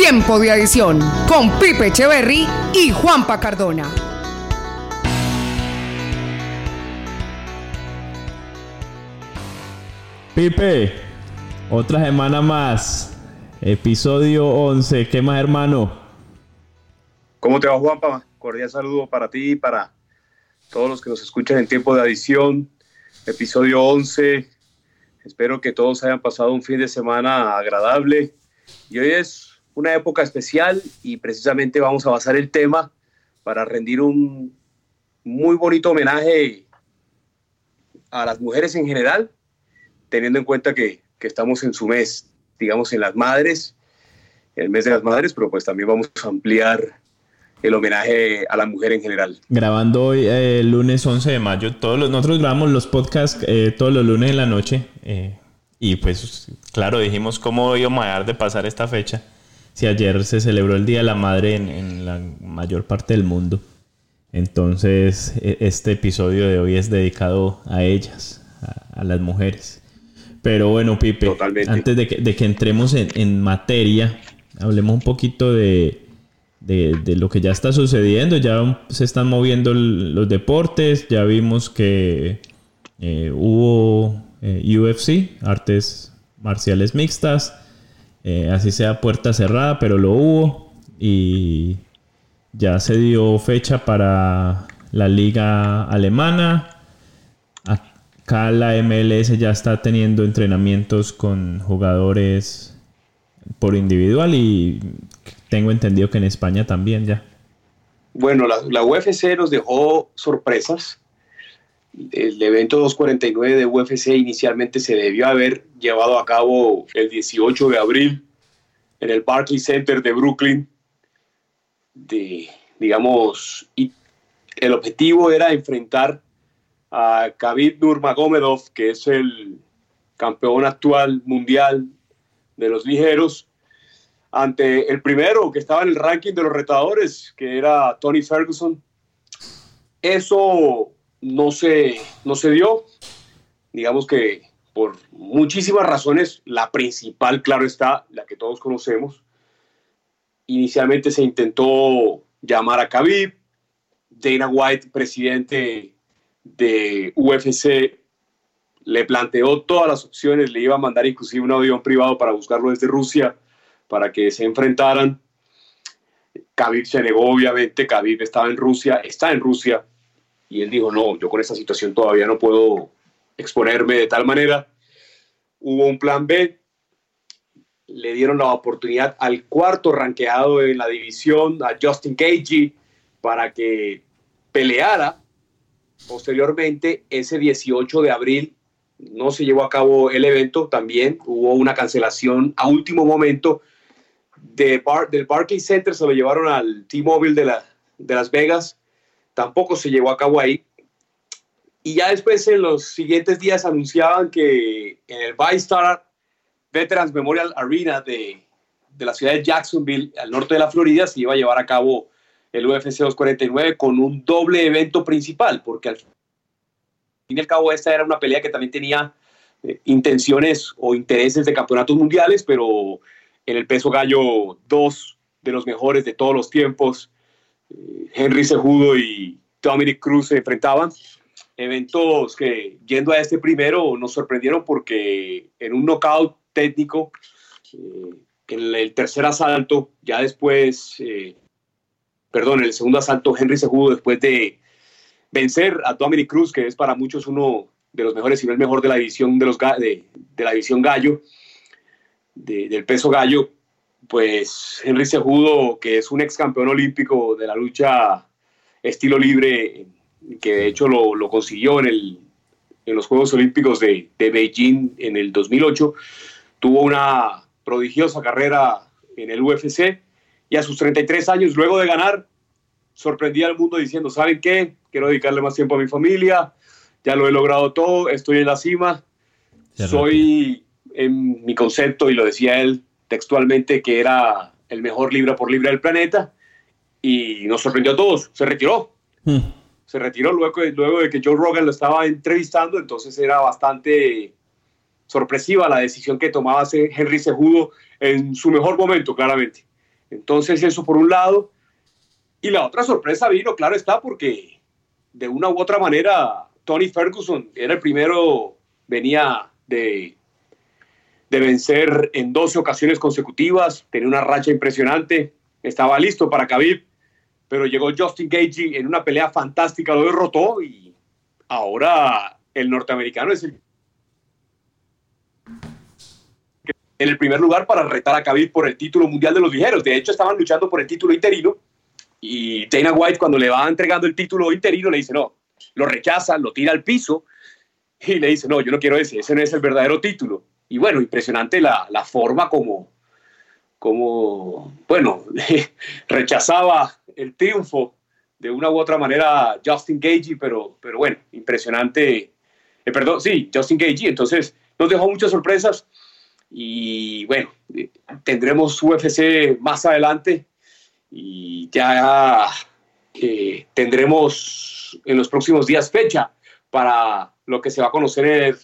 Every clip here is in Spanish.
Tiempo de Adición con Pipe Echeverry y Juanpa Cardona. Pipe, otra semana más. Episodio 11. ¿Qué más, hermano? ¿Cómo te va, Juanpa? Cordial saludo para ti y para todos los que nos escuchan en tiempo de adición. Episodio 11. Espero que todos hayan pasado un fin de semana agradable. Y hoy es una época especial y precisamente vamos a basar el tema para rendir un muy bonito homenaje a las mujeres en general, teniendo en cuenta que, que estamos en su mes, digamos, en las madres, el mes de las madres, pero pues también vamos a ampliar el homenaje a la mujer en general. Grabando hoy eh, lunes 11 de mayo. Todos los, nosotros grabamos los podcasts eh, todos los lunes en la noche. eh, y pues, claro, dijimos cómo íbamos a dejar de pasar esta fecha. Si ayer se celebró el Día de la Madre en, en la mayor parte del mundo. Entonces, e- este episodio de hoy es dedicado a ellas, a, a las mujeres. Pero bueno, Pipe, Totalmente. antes de que, de que entremos en, en materia, hablemos un poquito de, de, de lo que ya está sucediendo. Ya se están moviendo los deportes. Ya vimos que eh, hubo eh, UFC, artes marciales mixtas. Eh, así sea puerta cerrada, pero lo hubo. Y ya se dio fecha para la liga alemana. Acá la MLS ya está teniendo entrenamientos con jugadores por individual y tengo entendido que en España también ya. Bueno, la, la UFC nos dejó sorpresas. El evento 249 de UFC inicialmente se debió haber llevado a cabo el 18 de abril en el Barclays Center de Brooklyn. Digamos, y el objetivo era enfrentar a Khabib Nurmagomedov, que es el campeón actual mundial de los ligeros, ante el primero que estaba en el ranking de los retadores, que era Tony Ferguson. Eso no se, no se dio. Digamos que por muchísimas razones, la principal, claro está, la que todos conocemos. Inicialmente se intentó llamar a Khabib. Dana White, presidente de UFC, le planteó todas las opciones, le iba a mandar inclusive un avión privado para buscarlo desde Rusia para que se enfrentaran. Khabib se negó, obviamente, Khabib estaba en Rusia, está en Rusia, y él dijo, no, yo con esta situación todavía no puedo exponerme de tal manera. Hubo un plan B, le dieron la oportunidad al cuarto ranqueado en la división, a Justin Gagey, para que peleara. Posteriormente, ese 18 de abril, no se llevó a cabo el evento, también hubo una cancelación a último momento de del Barclays Center, se lo llevaron al T-Mobile de, la, de Las Vegas, tampoco se llevó a cabo ahí. Y ya después en los siguientes días anunciaban que en el ViStar Veterans Memorial Arena de, de la ciudad de Jacksonville, al norte de la Florida, se iba a llevar a cabo el UFC 249 con un doble evento principal, porque al fin y al cabo esta era una pelea que también tenía eh, intenciones o intereses de campeonatos mundiales, pero en el peso gallo dos de los mejores de todos los tiempos, Henry Cejudo y Dominic Cruz se enfrentaban. Eventos que yendo a este primero nos sorprendieron porque en un knockout técnico, eh, en el tercer asalto, ya después, eh, perdón, en el segundo asalto, Henry Cejudo, después de vencer a Dominic Cruz, que es para muchos uno de los mejores, si no el mejor de la división, de los, de, de la división gallo, de, del peso gallo, pues Henry Cejudo, que es un ex campeón olímpico de la lucha estilo libre, que de hecho lo, lo consiguió en, el, en, los Juegos Olímpicos de, de, Beijing en el 2008, tuvo una prodigiosa carrera en el UFC y a sus 33 años, luego de ganar, sorprendía al mundo diciendo, ¿saben qué? Quiero dedicarle más tiempo a mi familia, ya lo he logrado todo, estoy en la cima, soy en mi concepto, y lo decía él textualmente, que era el mejor libra por libra del planeta, y nos sorprendió a todos, se retiró. Hmm. Se retiró luego, luego de que Joe Rogan lo estaba entrevistando, entonces era bastante sorpresiva la decisión que tomaba Henry Cejudo en su mejor momento, claramente. Entonces eso por un lado. Y la otra sorpresa vino, claro está, porque de una u otra manera Tony Ferguson era el primero, venía de de vencer en 12 ocasiones consecutivas, tenía una racha impresionante, estaba listo para Khabib, pero llegó Justin Gagey en una pelea fantástica, lo derrotó y ahora el norteamericano es el en el primer lugar para retar a Khabib por el título mundial de los ligeros. De hecho, estaban luchando por el título interino y Dana White cuando le va entregando el título interino le dice, no, lo rechaza, lo tira al piso y le dice, no, yo no quiero ese, ese no es el verdadero título y bueno, impresionante la, la forma como, como, bueno, rechazaba el triunfo de una u otra manera Justin Gagey, pero, pero bueno, impresionante. Eh, perdón, sí, Justin Gagey. Entonces, nos dejó muchas sorpresas y bueno, eh, tendremos UFC más adelante y ya eh, tendremos en los próximos días fecha para lo que se va a conocer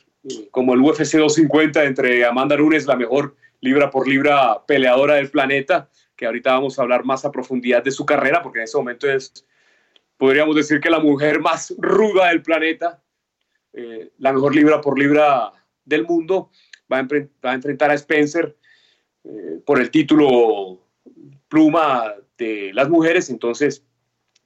como el UFC 250 entre Amanda Nunes, la mejor libra por libra peleadora del planeta, que ahorita vamos a hablar más a profundidad de su carrera, porque en ese momento es, podríamos decir que la mujer más ruda del planeta, eh, la mejor libra por libra del mundo, va a, enfrentar a Spencer eh, por el título pluma de las mujeres, entonces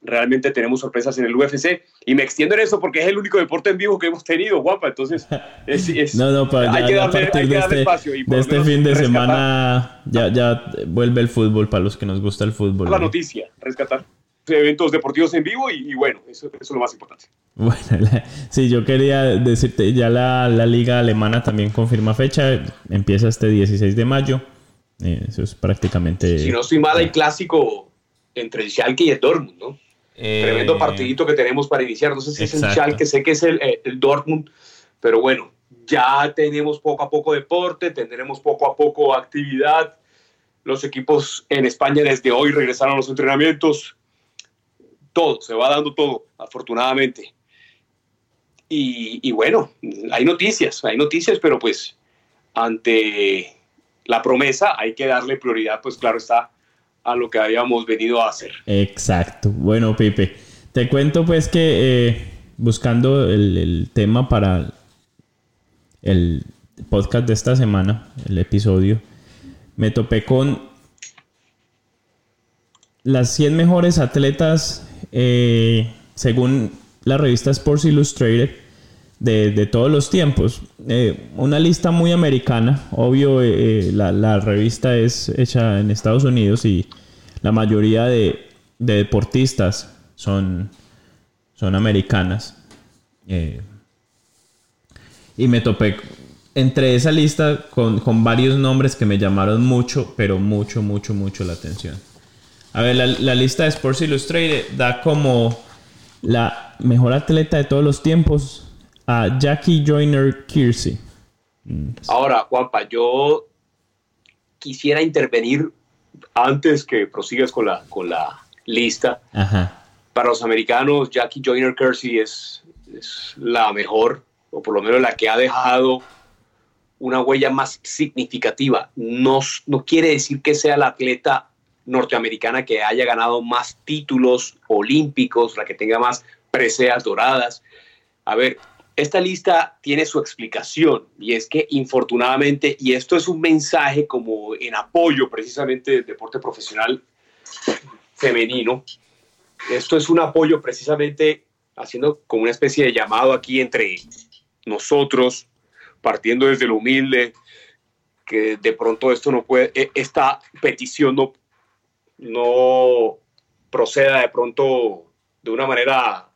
realmente tenemos sorpresas en el UFC y me extiendo en eso porque es el único deporte en vivo que hemos tenido, guapa. Entonces, es, es, no, no, para hay, que darle, hay que darle este, espacio. Y de este fin de semana ya, ya vuelve el fútbol para los que nos gusta el fútbol. La ¿no? noticia, rescatar eventos deportivos en vivo y, y bueno, eso, eso, es lo más importante. Bueno, la, sí, yo quería decirte, ya la, la, liga alemana también confirma fecha, empieza este 16 de mayo, eh, eso es prácticamente... Si no estoy mal, hay clásico entre el Schalke y el Dortmund, ¿no? Eh, Tremendo partidito que tenemos para iniciar. No sé si exacto. es el Schalke, sé que es el, eh, el, Dortmund, pero bueno, ya tenemos poco a poco deporte, tendremos poco a poco actividad. Los equipos en España desde hoy regresaron a los entrenamientos. Todo, se va dando todo, afortunadamente. Y, y bueno, hay noticias, hay noticias, pero pues ante la promesa hay que darle prioridad, pues claro está, a lo que habíamos venido a hacer. Exacto. Bueno, Pipe, te cuento pues que eh, buscando el, tema para el podcast de esta semana, el episodio, me topé con las 100 mejores atletas eh, según la revista Sports Illustrated de, de todos los tiempos. Eh, una lista muy americana, obvio, eh, la, la, revista es hecha en Estados Unidos y la mayoría de, de deportistas son, son americanas. Eh, y me topé entre esa lista con, con, varios nombres que me llamaron mucho, pero mucho, mucho, mucho la atención. A ver, la, la lista de Sports Illustrated da como la mejor atleta de todos los tiempos a Jackie Joyner Kersey. Ahora, Juanpa, yo quisiera intervenir antes que prosigas con la, con la lista. Ajá. Para los americanos, Jackie Joyner Kersey es es la mejor, o por lo menos la que ha dejado una huella más significativa. No, no quiere decir que sea la atleta norteamericana que haya ganado más títulos olímpicos, la que tenga más preseas doradas. A ver, esta lista tiene su explicación y es que infortunadamente, y esto es un mensaje como en apoyo precisamente del deporte profesional femenino, esto es un apoyo precisamente haciendo como una especie de llamado aquí entre nosotros, partiendo desde lo humilde, que de pronto esto no puede, e, esta petición no, no proceda de pronto de una manera,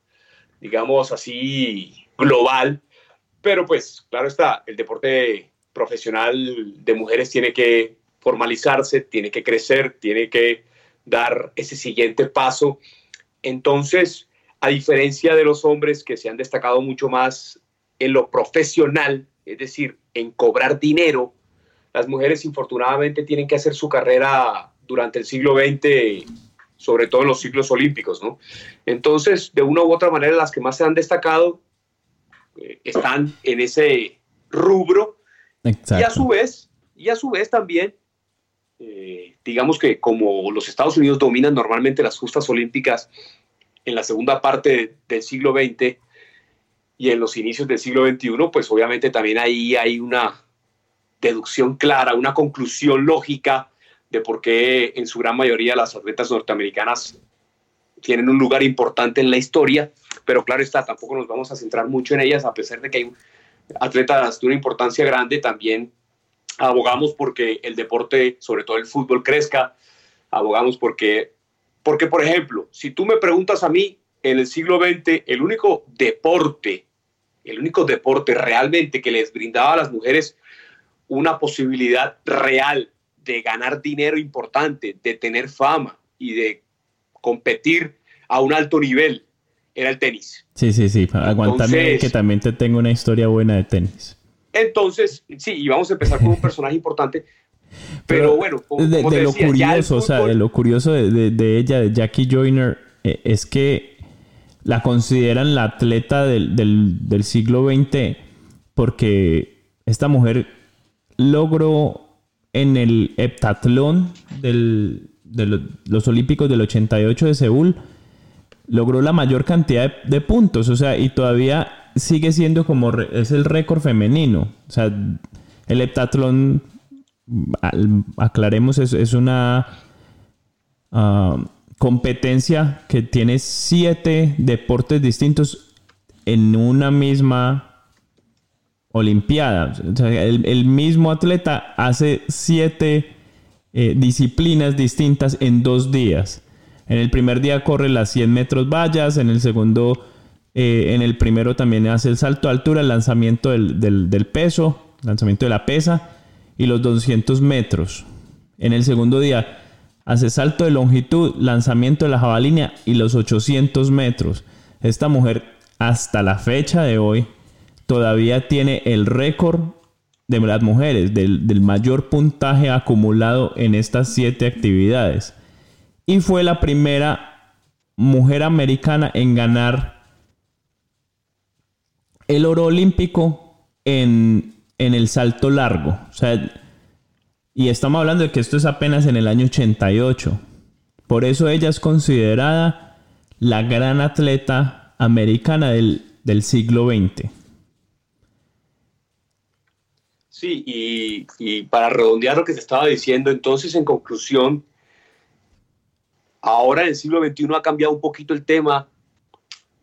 digamos así, global, pero pues claro está, el deporte profesional de mujeres tiene que formalizarse, tiene que crecer, tiene que dar ese siguiente paso. Entonces, a diferencia de los hombres que se han destacado mucho más en lo profesional, es decir, en cobrar dinero, las mujeres infortunadamente tienen que hacer su carrera durante el siglo XX, sobre todo en los ciclos olímpicos, ¿no? Entonces, de una u otra manera, las que más se han destacado eh, están en ese rubro. Y a su vez, y a su vez también, eh, digamos que como los Estados Unidos dominan normalmente las justas olímpicas en la segunda parte del siglo XX, y en los inicios del siglo XXI, pues obviamente también ahí hay una deducción clara, una conclusión lógica de por qué en su gran mayoría las atletas norteamericanas tienen un lugar importante en la historia, pero claro está, tampoco nos vamos a centrar mucho en ellas, a pesar de que hay atletas de una importancia grande, también abogamos porque el deporte, sobre todo el fútbol, crezca, abogamos porque, porque por ejemplo, si tú me preguntas a mí, en el siglo XX el único deporte, el único deporte realmente que les brindaba a las mujeres una posibilidad real de ganar dinero importante, de tener fama y de competir a un alto nivel, era el tenis. Sí, sí, sí. Aguantame que también te tengo una historia buena de tenis. Entonces, sí, y vamos a empezar con un personaje importante. Pero, bueno, de, lo curioso, o sea, de lo curioso de, ella, de Jackie Joyner, eh, es que la consideran la atleta del, siglo XX porque esta mujer logró en el heptatlón de los Olímpicos del 88 de Seúl, logró la mayor cantidad de, puntos, o sea, y todavía sigue siendo como, es el récord femenino, o sea, el heptatlón, aclaremos, es, una... Ah, competencia que tiene siete deportes distintos en una misma Olimpiada. el, mismo atleta hace siete eh, disciplinas distintas en dos días. En el primer día corre las 100 metros vallas, en el segundo, eh, en el primero también hace el salto a altura, el lanzamiento del, del peso, lanzamiento de la pesa y los 200 metros. En el segundo día hace salto de longitud, lanzamiento de la jabalina y los 800 metros. Esta mujer hasta la fecha de hoy todavía tiene el récord de las mujeres del, mayor puntaje acumulado en estas siete actividades. Y fue la primera mujer americana en ganar el oro olímpico en, en el salto largo. O sea, y estamos hablando de que esto es apenas en el año 88. Por eso ella es considerada la gran atleta americana del, siglo XX. Sí, y, para redondear lo que se estaba diciendo, entonces en conclusión, ahora en el siglo XXI ha cambiado un poquito el tema.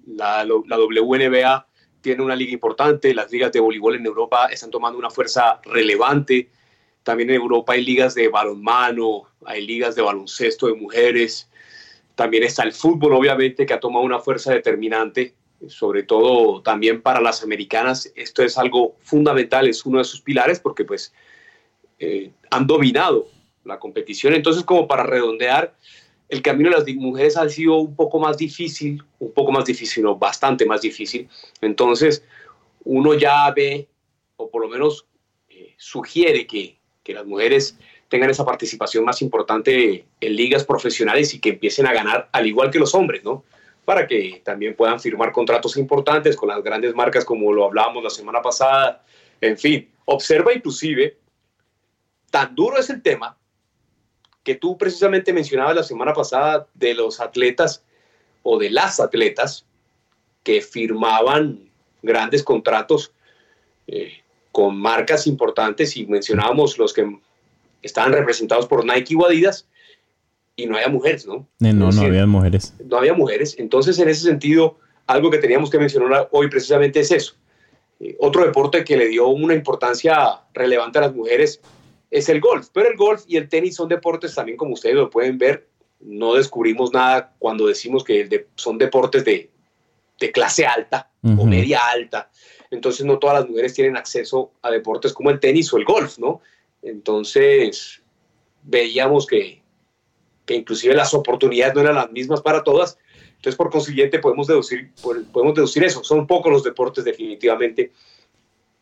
La, la, WNBA tiene una liga importante, las ligas de voleibol en Europa están tomando una fuerza relevante. También en Europa hay ligas de balonmano, hay ligas de baloncesto de mujeres. También está el fútbol, obviamente, que ha tomado una fuerza determinante, sobre todo también para las americanas. Esto es algo fundamental, es uno de sus pilares, porque pues eh, han dominado la competición. Entonces, como para redondear, el camino de las mujeres ha sido un poco más difícil, un poco más difícil, no, bastante más difícil. Entonces, uno ya ve, o por lo menos eh, sugiere que que las mujeres tengan esa participación más importante en ligas profesionales y que empiecen a ganar al igual que los hombres, ¿no? para que también puedan firmar contratos importantes con las grandes marcas como lo hablábamos la semana pasada. En fin, observa inclusive, tan duro es el tema que tú precisamente mencionabas la semana pasada de los atletas o de las atletas que firmaban grandes contratos eh, con marcas importantes y mencionábamos los que estaban representados por Nike o Adidas y no había mujeres, ¿no? Eh, no, no, había mujeres. No había mujeres. Entonces, en ese sentido, algo que teníamos que mencionar hoy precisamente es eso. Eh, otro deporte que le dio una importancia relevante a las mujeres es el golf. Pero el golf y el tenis son deportes también, como ustedes lo pueden ver, no descubrimos nada cuando decimos que son deportes de, clase alta o media alta. Entonces no todas las mujeres tienen acceso a deportes como el tenis o el golf, ¿no? Entonces veíamos que, que inclusive las oportunidades no eran las mismas para todas. Entonces, por consiguiente, podemos deducir, podemos deducir eso. Son pocos los deportes definitivamente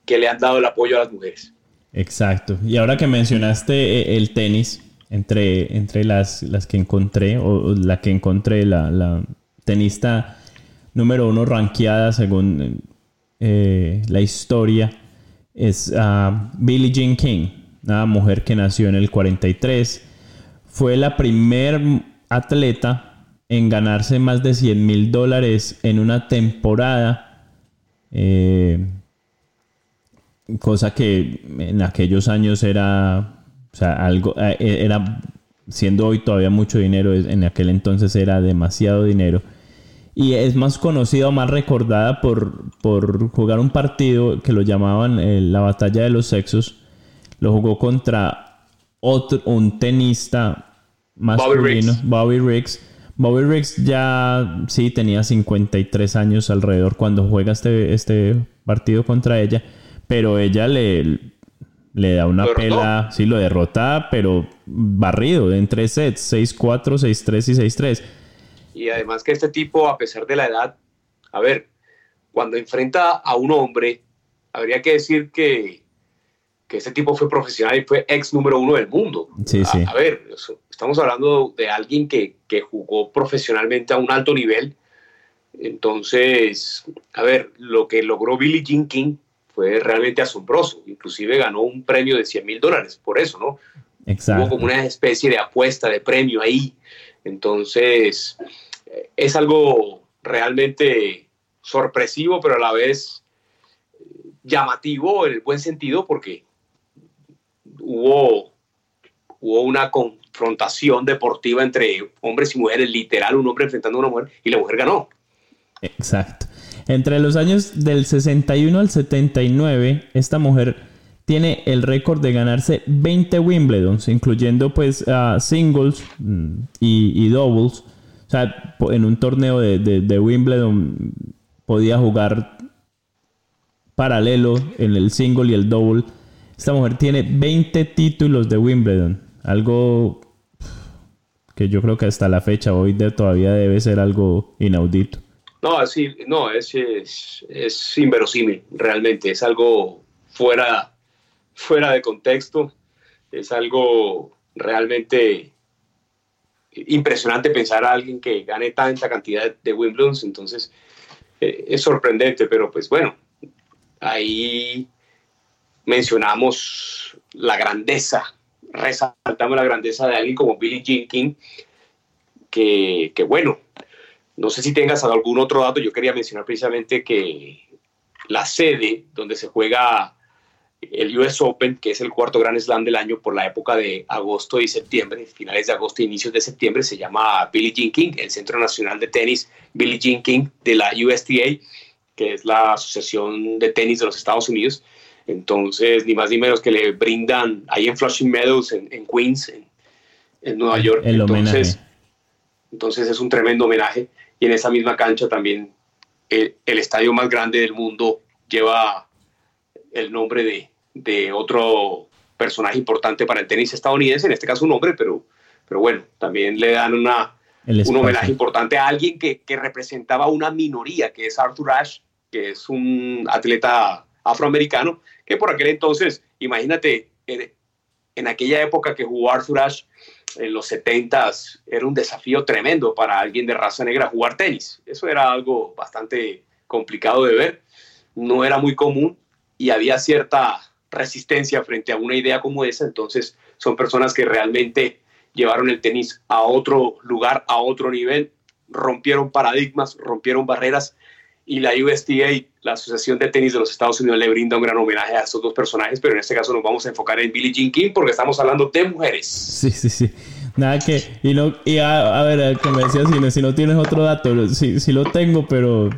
que le han dado el apoyo a las mujeres. Exacto. Y ahora que mencionaste eh, el tenis, entre, entre las, las que encontré, o la que encontré, la, tenista número uno ranqueada según eh, la historia, es uh, Billie Jean King, una mujer que nació en el 43. Fue la primer atleta en ganarse más de 100 mil dólares en una temporada. Eh, cosa que en aquellos años era, o sea, algo, eh, era, siendo hoy todavía mucho dinero, en aquel entonces era demasiado dinero. Y es más conocida o más recordada por, por jugar un partido que lo llamaban eh, la batalla de los sexos. Lo jugó contra otro, un tenista masculino, Bobby Riggs. Bobby Riggs ya sí tenía 53 años alrededor cuando juega este, este partido contra ella pero ella le, le da una pela, sí, lo derrota, pero barrido en tres sets, 6-4, 6-3 y 6-3. Y además que este tipo, a pesar de la edad, a ver, cuando enfrenta a un hombre, habría que decir que, que este tipo fue profesional y fue ex número uno del mundo. Sí, sí. A ver, estamos hablando de alguien que, que jugó profesionalmente a un alto nivel. Entonces, a ver, lo que logró Billie Jean King fue realmente asombroso. Inclusive ganó un premio de 100 mil dólares por eso, ¿no? Exacto. Hubo como una especie de apuesta, de premio ahí. Entonces, eh, es algo realmente sorpresivo, pero a la vez eh, llamativo en el buen sentido, porque hubo, hubo una confrontación deportiva entre hombres y mujeres, literal, un hombre enfrentando a una mujer, y la mujer ganó. Exacto. Entre los años del 61 al 79, esta mujer tiene el récord de ganarse 20 Wimbledons, incluyendo pues singles mm, y, doubles. O sea, en un torneo de, Wimbledon podía jugar paralelo en el single y el double. Esta mujer tiene 20 títulos de Wimbledon. Algo que yo creo que hasta la fecha hoy de, todavía debe ser algo inaudito. No, así, no, es, es, inverosímil, realmente, es algo fuera, fuera de contexto, es algo realmente impresionante pensar a alguien que gane tanta cantidad de Wimbledon, entonces eh, es sorprendente, pero pues bueno, ahí mencionamos la grandeza, resaltamos la grandeza de alguien como Billie Jean King, que, que bueno, no sé si tengas algún otro dato, yo quería mencionar precisamente que la sede donde se juega el US Open, que es el cuarto Grand Slam del año por la época de agosto y septiembre, finales de agosto e inicios de septiembre, se llama Billie Jean King, el Centro Nacional de Tenis Billie Jean King de la USTA, que es la Asociación de Tenis de los Estados Unidos. Entonces, ni más ni menos que le brindan ahí en Flushing Meadows, en, Queens, en, Nueva York. El entonces, entonces es un tremendo homenaje y en esa misma cancha también el, estadio más grande del mundo lleva el nombre de, de, otro personaje importante para el tenis estadounidense, en este caso un hombre, pero, pero bueno, también le dan una, un homenaje importante a alguien que, que, representaba una minoría, que es Arthur Ashe, que es un atleta afroamericano, que por aquel entonces, imagínate, en aquella época que jugó Arthur Ashe, en los 70 era un desafío tremendo para alguien de raza negra jugar tenis. Eso era algo bastante complicado de ver, no era muy común y había cierta resistencia frente a una idea como esa, entonces son personas que realmente llevaron el tenis a otro lugar, a otro nivel, rompieron paradigmas, rompieron barreras y la USTA, la Asociación de Tenis de los Estados Unidos, le brinda un gran homenaje a estos dos personajes, pero en este caso nos vamos a enfocar en Billie Jean King porque estamos hablando de mujeres. Sí, sí, sí. Nada que... Y, no, y a, ver, como decía, si, si no tienes otro dato, sí, sí lo tengo, pero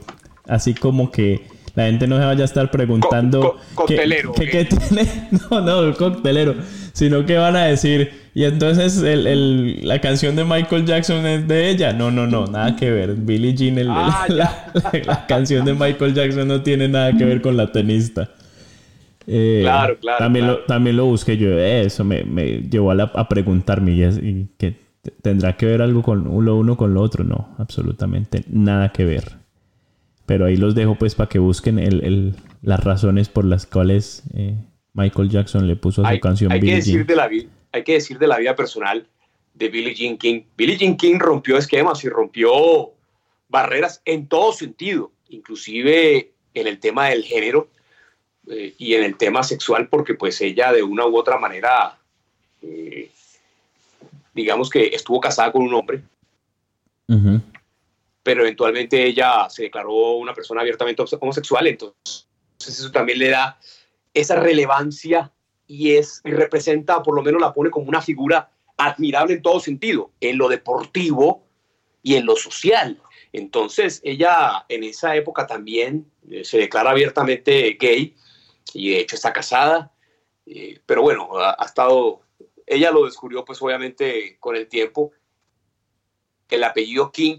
así como que la gente no se vaya a estar preguntando... coctelero. ¿qué, tiene? No, no, el coctelero. Sino que van a decir y entonces el, la canción de Michael Jackson es de ella. No, no, no, nada que ver. Billie Jean, ah, la, canción de Michael Jackson no tiene nada que ver con la tenista. Eh, claro, claro. También, Lo, también lo busqué yo. Eso me, me llevó a, a preguntarme y, que tendrá que ver algo con lo uno con lo otro. No, absolutamente nada que ver. Pero ahí los dejo pues para que busquen el, las razones por las cuales eh, Michael Jackson le puso a su canción hay que decir De la, hay que decir de la vida personal de Billie Jean King. Billie Jean King rompió esquemas y rompió barreras en todo sentido, inclusive en el tema del género eh, y en el tema sexual, porque pues ella de una u otra manera, eh, digamos que estuvo casada con un hombre, pero eventualmente ella se declaró una persona abiertamente homosexual, entonces eso también le da esa relevancia y es y representa, por lo menos la pone como una figura admirable en todo sentido, en lo deportivo y en lo social. Entonces, ella en esa época también eh, se declara abiertamente gay y de hecho está casada, eh, pero bueno, ha, estado, ella lo descubrió pues obviamente con el tiempo. El apellido King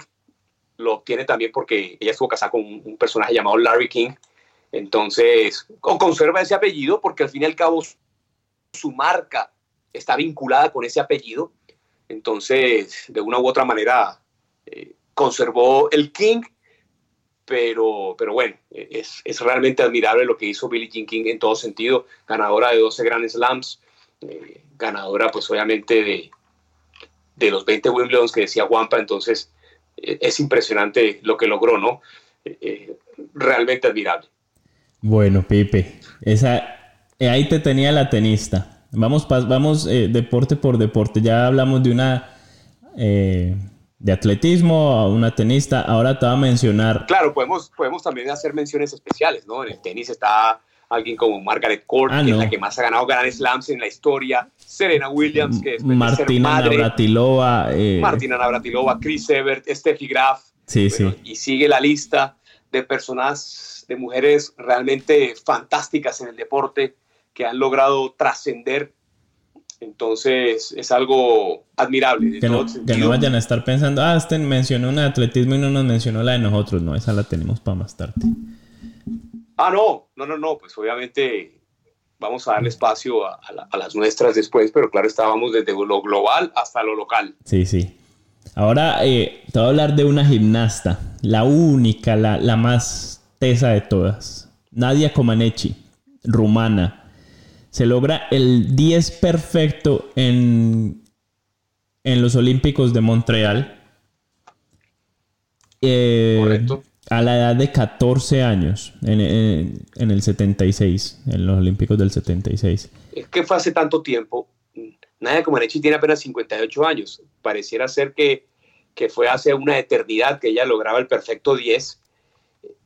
lo obtiene también porque ella estuvo casada con un, personaje llamado Larry King. Entonces, conserva ese apellido porque al fin y al cabo su marca está vinculada con ese apellido. Entonces, de una u otra manera, eh, conservó el King, pero, pero bueno, es, es, realmente admirable lo que hizo Billie Jean King en todo sentido, ganadora de 12 Grand Slams, eh, ganadora pues obviamente de, de los 20 Wimbledons que decía Wampa, entonces es impresionante lo que logró, ¿no? realmente admirable. Bueno, Pipe, esa eh, ahí te tenía la tenista. Vamos, vamos eh, deporte por deporte. Ya hablamos de una eh, de atletismo a una tenista. Ahora te voy a mencionar. Claro, podemos, podemos también hacer menciones especiales, ¿no? En el tenis está alguien como Margaret Court, ah, que es la que más ha ganado Grand Slams en la historia. Serena Williams, que es Martina Navratilova. Martina Navratilova, Chris Evert, Steffi Graf. Sí, sí. Y sigue la lista de personas, de mujeres realmente fantásticas en el deporte que han logrado trascender. Entonces es algo admirable. que, no, vayan a estar pensando, ah, este mencionó una de atletismo y no nos mencionó la de nosotros. No, esa la tenemos para más tarde. Ah, no, no, no, no, pues obviamente vamos a darle espacio a, las nuestras después, pero claro, estábamos desde lo global hasta lo local. Sí, sí. Ahora eh, te voy a hablar de una gimnasta, la única, la, la más tesa de todas, Nadia Comaneci, rumana se logra el 10 perfecto en, en los Olímpicos de Montreal. Eh, Correcto. A la edad de 14 años, en, el 76, en los Olímpicos del 76. Es que fue hace tanto tiempo. Nadia Comaneci tiene apenas 58 años. Pareciera ser que, que fue hace una eternidad que ella lograba el perfecto 10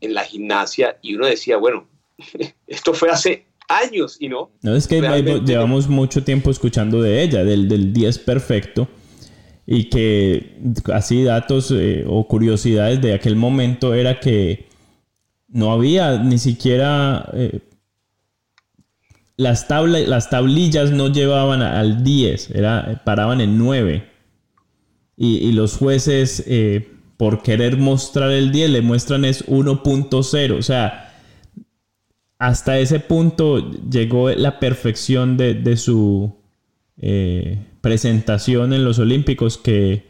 en la gimnasia y uno decía, bueno, esto fue hace años y no. No, es que llevamos mucho tiempo escuchando de ella, del, del 10 perfecto, y que así datos eh, o curiosidades de aquel momento era que no había ni siquiera... Eh, las, tablas, las tablillas no llevaban al 10, era, paraban en 9. Y, los jueces, eh, por querer mostrar el 10, le muestran es 1.0. O sea, hasta ese punto llegó la perfección de, su eh, presentación en los Olímpicos que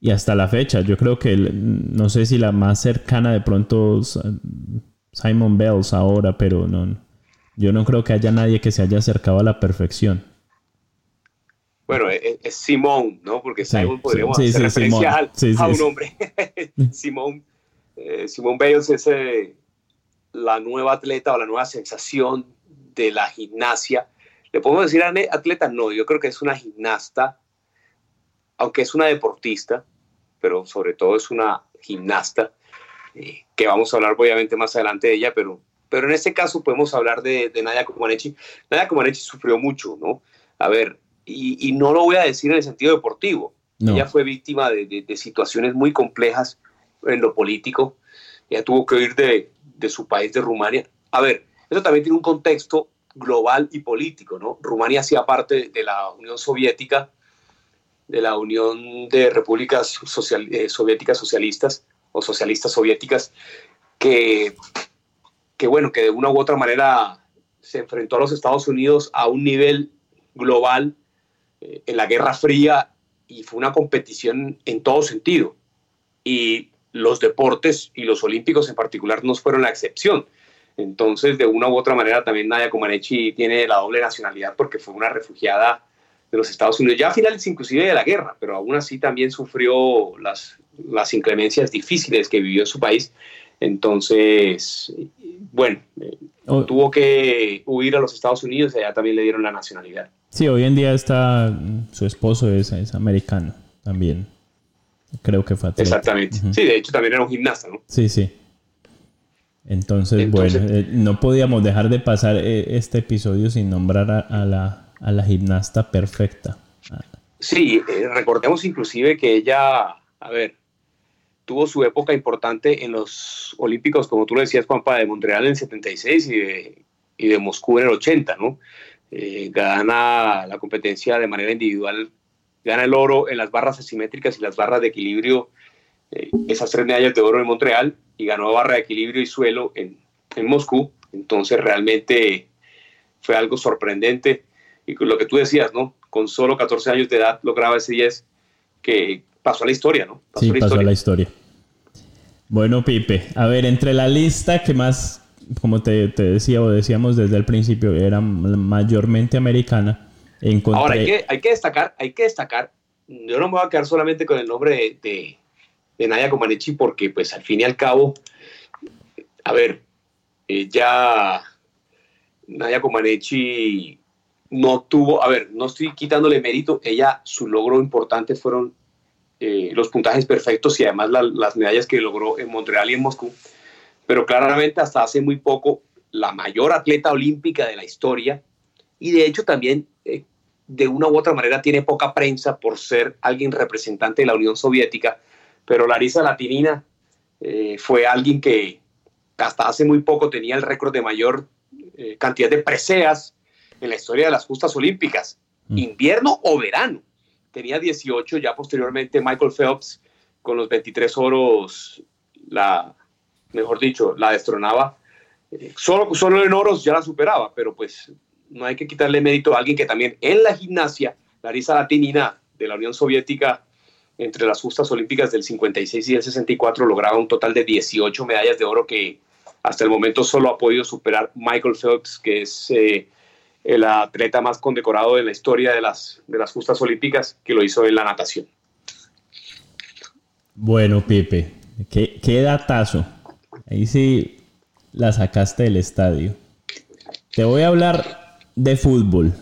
y hasta la fecha yo creo que no sé si la más cercana de pronto Simon Bells ahora pero no yo no creo que haya nadie que se haya acercado a la perfección Bueno, es, es Simón, ¿no? Porque Sí, Simon podríamos sí, hacer sí, referencia Simón. a un hombre. Simón, eh, Simón Biles es eh, la nueva atleta o la nueva sensación de la gimnasia. ¿Le podemos decir ane- atleta? No, yo creo que es una gimnasta, aunque es una deportista, pero sobre todo es una gimnasta, eh, que vamos a hablar obviamente más adelante de ella, pero, pero en este caso podemos hablar de, de Nadia Comaneci. Nadia Comaneci sufrió mucho, ¿no? A ver, y, y no lo voy a decir en el sentido deportivo. No. Ella fue víctima de, de- de situaciones muy complejas en lo político. Ella tuvo que huir de, de su país, de Rumania. A ver, eso también tiene un contexto global y político, ¿no? Rumania hacía parte de la Unión Soviética, de la Unión de Repúblicas eh, Soviéticas Socialistas o Socialistas Soviéticas, que, que, bueno, que de una u otra manera se enfrentó a los Estados Unidos a un nivel global eh, en la Guerra Fría y fue una competición en todo sentido. Y los deportes y los olímpicos en particular no fueron la excepción. Entonces, de una u otra manera, también Nadia Comaneci tiene la doble nacionalidad porque fue una refugiada de los Estados Unidos, ya a finales inclusive de la guerra, pero aún así también sufrió las, las inclemencias difíciles que vivió en su país. Entonces, bueno, eh, O- tuvo que huir a los Estados Unidos y allá también le dieron la nacionalidad. Sí, hoy en día está. Su esposo es, es americano también. Creo que fue atleta. Exactamente. Ujú. Sí, de hecho también era un gimnasta, ¿no? Sí, sí. Entonces, Entonces- bueno, eh, no podíamos dejar de pasar eh, este episodio sin nombrar a, a la, a la gimnasta perfecta. Sí, eh, recordemos inclusive que ella, a ver, tuvo su época importante en los Olímpicos, como tú lo decías, Juanpa, de Montreal en el 76 y de, y de Moscú en el 80, ¿no? Gana la competencia de manera individual, gana el oro en las barras asimétricas y las barras de equilibrio, esas tres medallas de oro en Montreal, y ganó barra de equilibrio y suelo en, en Moscú. Entonces realmente fue algo sorprendente. Y con lo que tú decías, ¿no? Con solo 14 años de edad lograba ese 10 que pasó a la historia, ¿no? sí, pasó a la historia. Bueno, Pipe, a ver, entre la lista que más, como te, te decía o decíamos desde el principio, era mayormente americana, encontré... Ahora, hay que, hay que destacar, hay que destacar, yo no me voy a quedar solamente con el nombre de, de, de Nadia Comaneci porque, pues, al fin y al cabo, a ver, ella, Nadia Comaneci no tuvo, a ver, no estoy quitándole mérito, ella, su logro importante fueron eh, los puntajes perfectos y además la- las medallas que logró en Montreal y en Moscú, pero claramente hasta hace muy poco la mayor atleta olímpica de la historia y de hecho también eh, de una u otra manera tiene poca prensa por ser alguien representante de la Unión Soviética, pero Larisa Latinina eh, fue alguien que hasta hace muy poco tenía el récord de mayor eh, cantidad de preseas en la historia de las justas olímpicas, Mm. invierno o verano. Tenía 18, ya posteriormente Michael Phelps con los 23 oros, la, mejor dicho, la destronaba. Eh, solo, solo en oros ya la superaba, pero pues no hay que quitarle mérito a alguien que también en la gimnasia, Larisa Latinina de la Unión Soviética, entre las justas olímpicas del 56 y el 64, lograba un total de 18 medallas de oro que hasta el momento solo ha podido superar Michael Phelps, que es eh, el atleta más condecorado de la historia de las, de las justas olímpicas, que lo hizo en la natación. Bueno, Pipe, qué, qué datazo. Ahí sí la sacaste del estadio. Te voy a hablar de fútbol.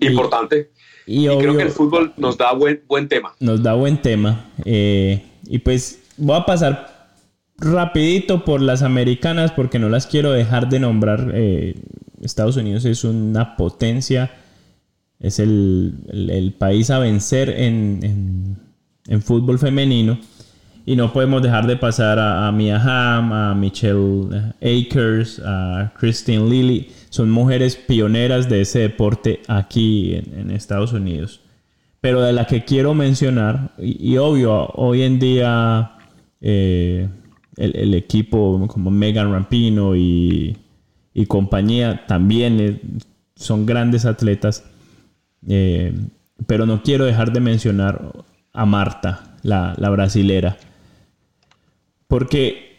Importante. Y, Y creo obvio, que el fútbol nos da buen, buen tema. nos da buen tema. eh, y pues voy a pasar rapidito por las americanas porque no las quiero dejar de nombrar. eh, Estados Unidos es una potencia. Es el, el- el país a vencer en, en- en fútbol femenino. Y no podemos dejar de pasar a, a Mia Hamm, a Michelle Akers, a Christine Lilly. Son mujeres pioneras de ese deporte aquí en, Estados Unidos. Pero de la que quiero mencionar, y, obvio, hoy en día eh, el, equipo como Megan Rampino y, compañía también eh, son grandes atletas. Eh, pero no quiero dejar de mencionar a Marta, la, brasilera. Porque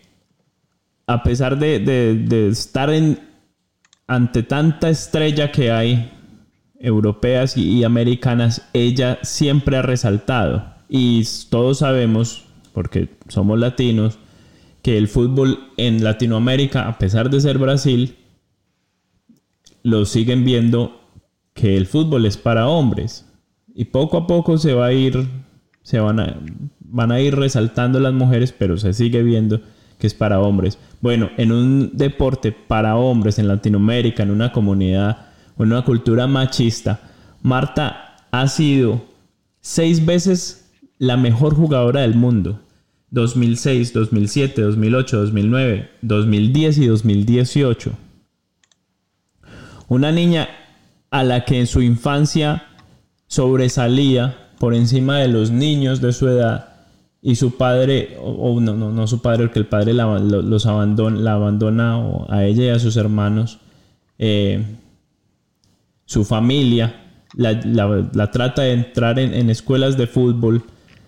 a pesar de estar en, ante tanta estrella que hay europeas y, americanas, ella siempre ha resaltado. Y todos sabemos, porque somos latinos, que el fútbol en Latinoamérica, a pesar de ser Brasil, lo siguen viendo que el fútbol es para hombres. Y poco a poco se va a ir, se van a, van a ir resaltando las mujeres, pero se sigue viendo que es para hombres. Bueno, en un deporte para hombres en Latinoamérica, en una comunidad, en una cultura machista, Marta ha sido seis veces la mejor jugadora del mundo. 2006, 2007, 2008, 2009, 2010 y 2018. Una niña a la que en su infancia sobresalía por encima de los niños de su edad y su padre, o, no, no, no, su padre, porque el padre la, los abandona, la abandona a ella y a sus hermanos, eh, su familia la, trata de entrar en, en, escuelas de fútbol,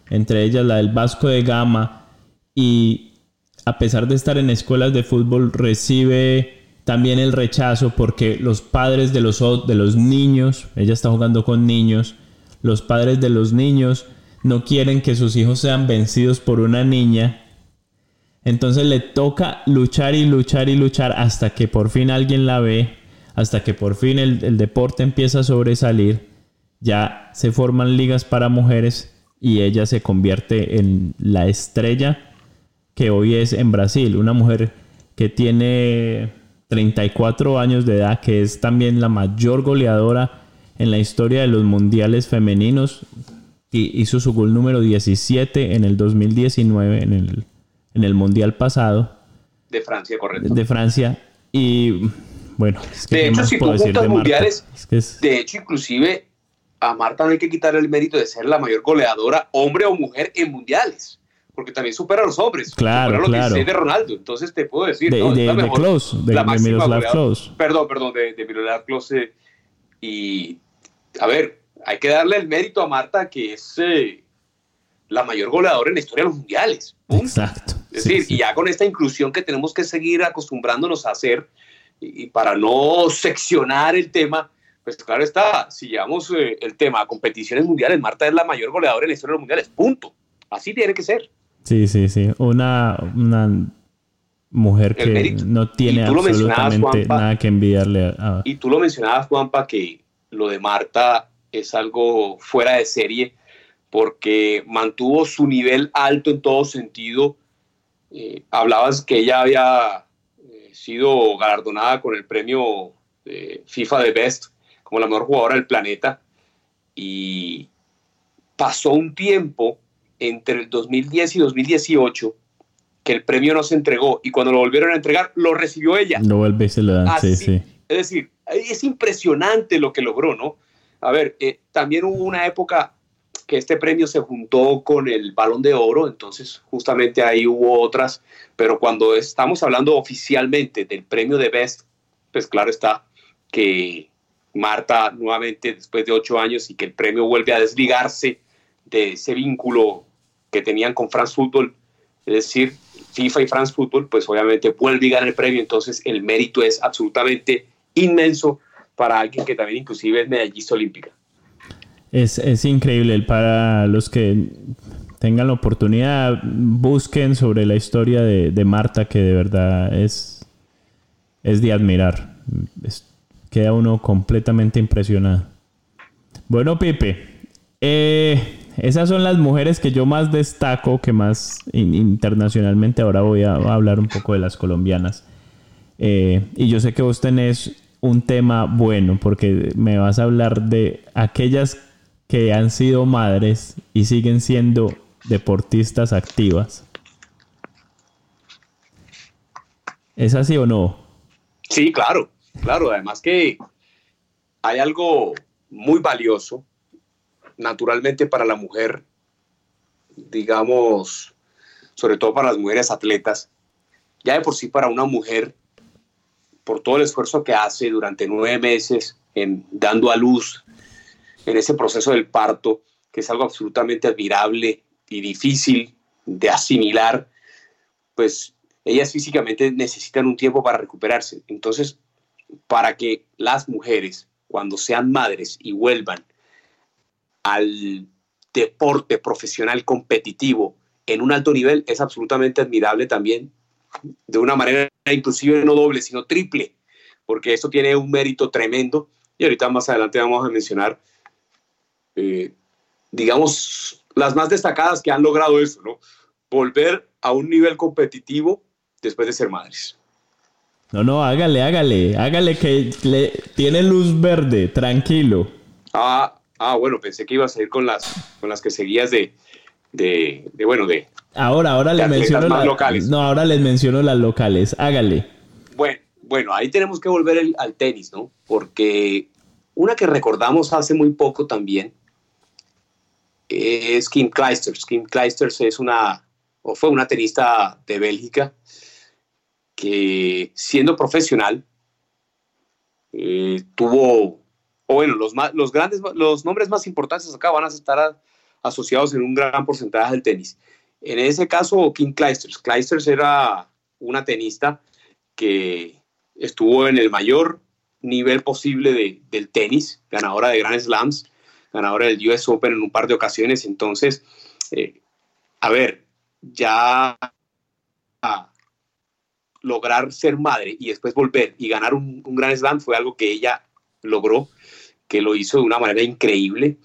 entre ellas la del Vasco de Gama, y a pesar de estar en escuelas de fútbol recibe también el rechazo porque los padres de los, de los niños, ella está jugando con niños, los padres de los niños no quieren que sus hijos sean vencidos por una niña. Entonces le toca luchar y luchar y luchar hasta que por fin alguien la ve, hasta que por fin el, deporte empieza a sobresalir. Ya se forman ligas para mujeres y ella se convierte en la estrella que hoy es en Brasil. Una mujer que tiene 34 años de edad, que es también la mayor goleadora en la historia de los mundiales femeninos. Y hizo su gol número 17 en el 2019, en el, en el mundial pasado. De Francia, correcto. De Francia. Y bueno, es que de hecho, si tú juntas mundiales, de hecho, inclusive a Marta no hay que quitar el mérito de ser la mayor goleadora, hombre o mujer, en mundiales porque también supera a los hombres. Claro, supera claro. de Ronaldo. Entonces te puedo decir, de, ¿no? de, la de Klose, de, la de máxima Miroslav. Klose. Perdón, perdón, de, de Miroslav Klose. Y, a ver, hay que darle el mérito a Marta, que es eh, la mayor goleadora en la historia de los mundiales. Punto. Exacto. Es sí, decir, sí. y ya con esta inclusión que tenemos que seguir acostumbrándonos a hacer, y, y para no seccionar el tema, pues claro está, si llevamos eh, el tema a competiciones mundiales, Marta es la mayor goleadora en la historia de los mundiales. Punto. Así tiene que ser. Sí, sí, sí. Una, una mujer que no tiene absolutamente Juanpa. nada que envidiarle a... a- Y tú lo mencionabas, Juanpa, que lo de Marta es algo fuera de serie porque mantuvo su nivel alto en todo sentido. Eh, hablabas que ella había eh, sido galardonada con el premio eh, FIFA de Best como la mejor jugadora del planeta y pasó un tiempo entre el 2010 y 2018 que el premio no se entregó y cuando lo volvieron a entregar lo recibió ella. Lo vuelve y se lo dan. Sí, sí. Es decir, es impresionante lo que logró, ¿no? A ver, eh, también hubo una época que este premio se juntó con el Balón de Oro, entonces justamente ahí hubo otras, pero cuando estamos hablando oficialmente del premio de Best, pues claro está que Marta nuevamente después de ocho años y que el premio vuelve a desligarse de ese vínculo que tenían con France Football, es decir, FIFA y France Football, pues obviamente vuelve y gana el premio, entonces el mérito es absolutamente inmenso para alguien que también inclusive es medallista olímpica. Es, es increíble. Para los que tengan la oportunidad, busquen sobre la historia de, de Marta, que de verdad es, es de admirar. Es- queda uno completamente impresionado. Bueno, Pipe, eh, esas son las mujeres que yo más destaco, que más in- internacionalmente. Ahora voy a hablar un poco de las colombianas. Eh, y yo sé que vos tenés un tema bueno, porque me vas a hablar de aquellas que han sido madres y siguen siendo deportistas activas. ¿Es así o no? Sí, claro, claro. Además que hay algo muy valioso, naturalmente para la mujer, digamos, sobre todo para las mujeres atletas, ya de por sí para una mujer, por todo el esfuerzo que hace durante nueve meses en dando a luz en ese proceso del parto, que es algo absolutamente admirable y difícil de asimilar, pues ellas físicamente necesitan un tiempo para recuperarse. Entonces, para que las mujeres cuando sean madres y vuelvan al deporte profesional competitivo en un alto nivel es absolutamente admirable también, de una manera inclusive no doble, sino triple, porque eso tiene un mérito tremendo y ahorita más adelante vamos a mencionar, eh, digamos, las más destacadas que han logrado eso, ¿no? Volver a un nivel competitivo después de ser madres. No, no, hágale, hágale, hágale que le tiene luz verde, tranquilo. Ah, ah, bueno, pensé que ibas a ir con las, con las que seguías de, de, de bueno, de... Ahora, ahora les menciono más la- locales. No, ahora les menciono las locales, hágale. Bueno, bueno, ahí tenemos que volver el- al tenis, ¿no? Porque una que recordamos hace muy poco también es Kim Clijsters. Kim Clijsters es una, o fue una tenista de Bélgica que siendo profesional eh, tuvo, o bueno, los, más, los grandes, los nombres más importantes acá van a estar a- asociados en un gran porcentaje del tenis. En ese caso, Kim Clijsters. Clijsters era una tenista que estuvo en el mayor nivel posible de- del tenis, ganadora de Grand Slams, ganadora del US Open en un par de ocasiones. Entonces, eh, a ver, ya lograr ser madre y después volver y ganar un, un Grand Slam fue algo que ella logró, que lo hizo de una manera increíble.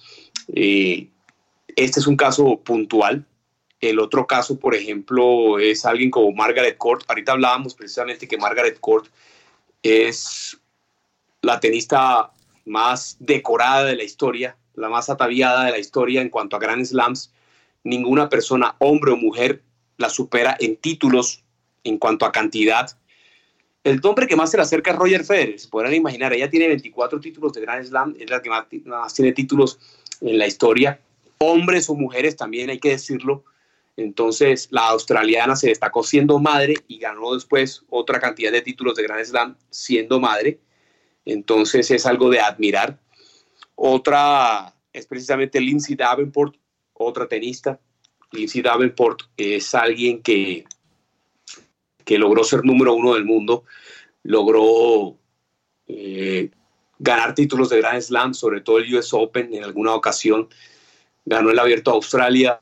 Eh, este es un caso puntual. El otro caso, por ejemplo, es alguien como Margaret Court. Ahorita hablábamos precisamente que Margaret Court es la tenista más decorada de la historia, la más ataviada de la historia en cuanto a Grand Slams. Ninguna persona, hombre o mujer, la supera en títulos en cuanto a cantidad. El nombre que más se le acerca es Roger Federer. Se podrán imaginar, ella tiene 24 títulos de Grand Slam, es la que más, más tiene títulos en la historia. Hombres o mujeres también hay que decirlo. Entonces, la australiana se destacó siendo madre y ganó después otra cantidad de títulos de Grand Slam siendo madre. Entonces, es algo de admirar. Otra es precisamente Lindsay Davenport, otra tenista. Lindsay Davenport es alguien que, que logró ser número uno del mundo, logró eh, ganar títulos de Grand Slam, sobre todo el US Open en alguna ocasión, ganó el Abierto de Australia.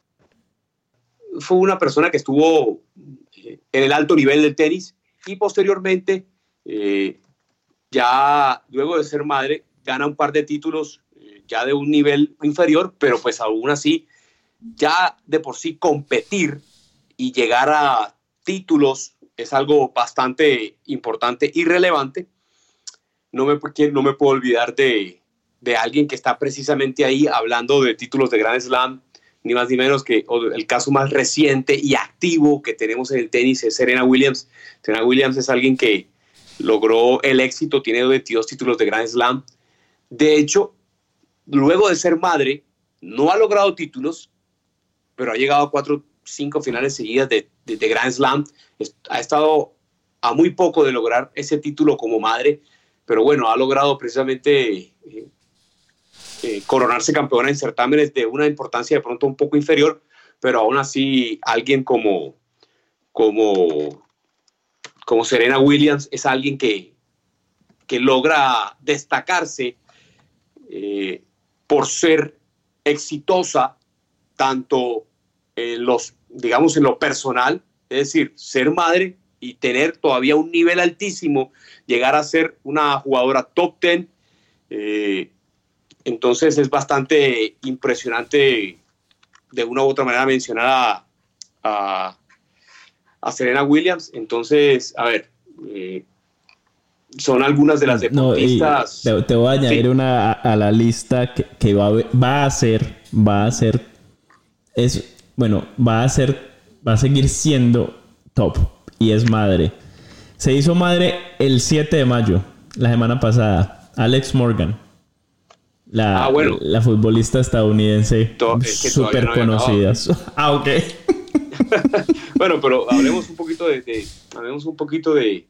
Fue una persona que estuvo eh, en el alto nivel del tenis y posteriormente, eh, ya luego de ser madre, gana un par de títulos eh, ya de un nivel inferior, pero pues aún así, ya de por sí competir y llegar a títulos es algo bastante importante y relevante. No me, no me puedo olvidar de, de alguien que está precisamente ahí hablando de títulos de Grand Slam, ni más ni menos que el caso más reciente y activo que tenemos en el tenis es Serena Williams. Serena Williams es alguien que logró el éxito, tiene 22 títulos de Grand Slam. De hecho, luego de ser madre, no ha logrado títulos, pero ha llegado a cuatro, cinco finales seguidas de, de, Grand Slam. Ha estado a muy poco de lograr ese título como madre, pero bueno, ha logrado precisamente eh, coronarse campeona en certámenes de una importancia de pronto un poco inferior, pero aún así alguien como, como, como Serena Williams es alguien que, que logra destacarse eh, por ser exitosa tanto en los, digamos, en lo personal, es decir, ser madre y tener todavía un nivel altísimo, llegar a ser una jugadora top 10. eh, entonces es bastante impresionante de una u otra manera mencionar a, a, a Serena Williams. Entonces, a ver, eh, son algunas de las No, deportistas. te, te voy a añadir Sí. una a, a la lista que, que va, va a ser, va a ser, es, bueno, va a ser, va a seguir siendo top y es madre. Se hizo madre el 7 de mayo, la semana pasada, Alex Morgan. La, Ah, bueno. la futbolista estadounidense es que súper no conocida. ah, ok. Bueno, pero hablemos un poquito de, de- hablemos un poquito de,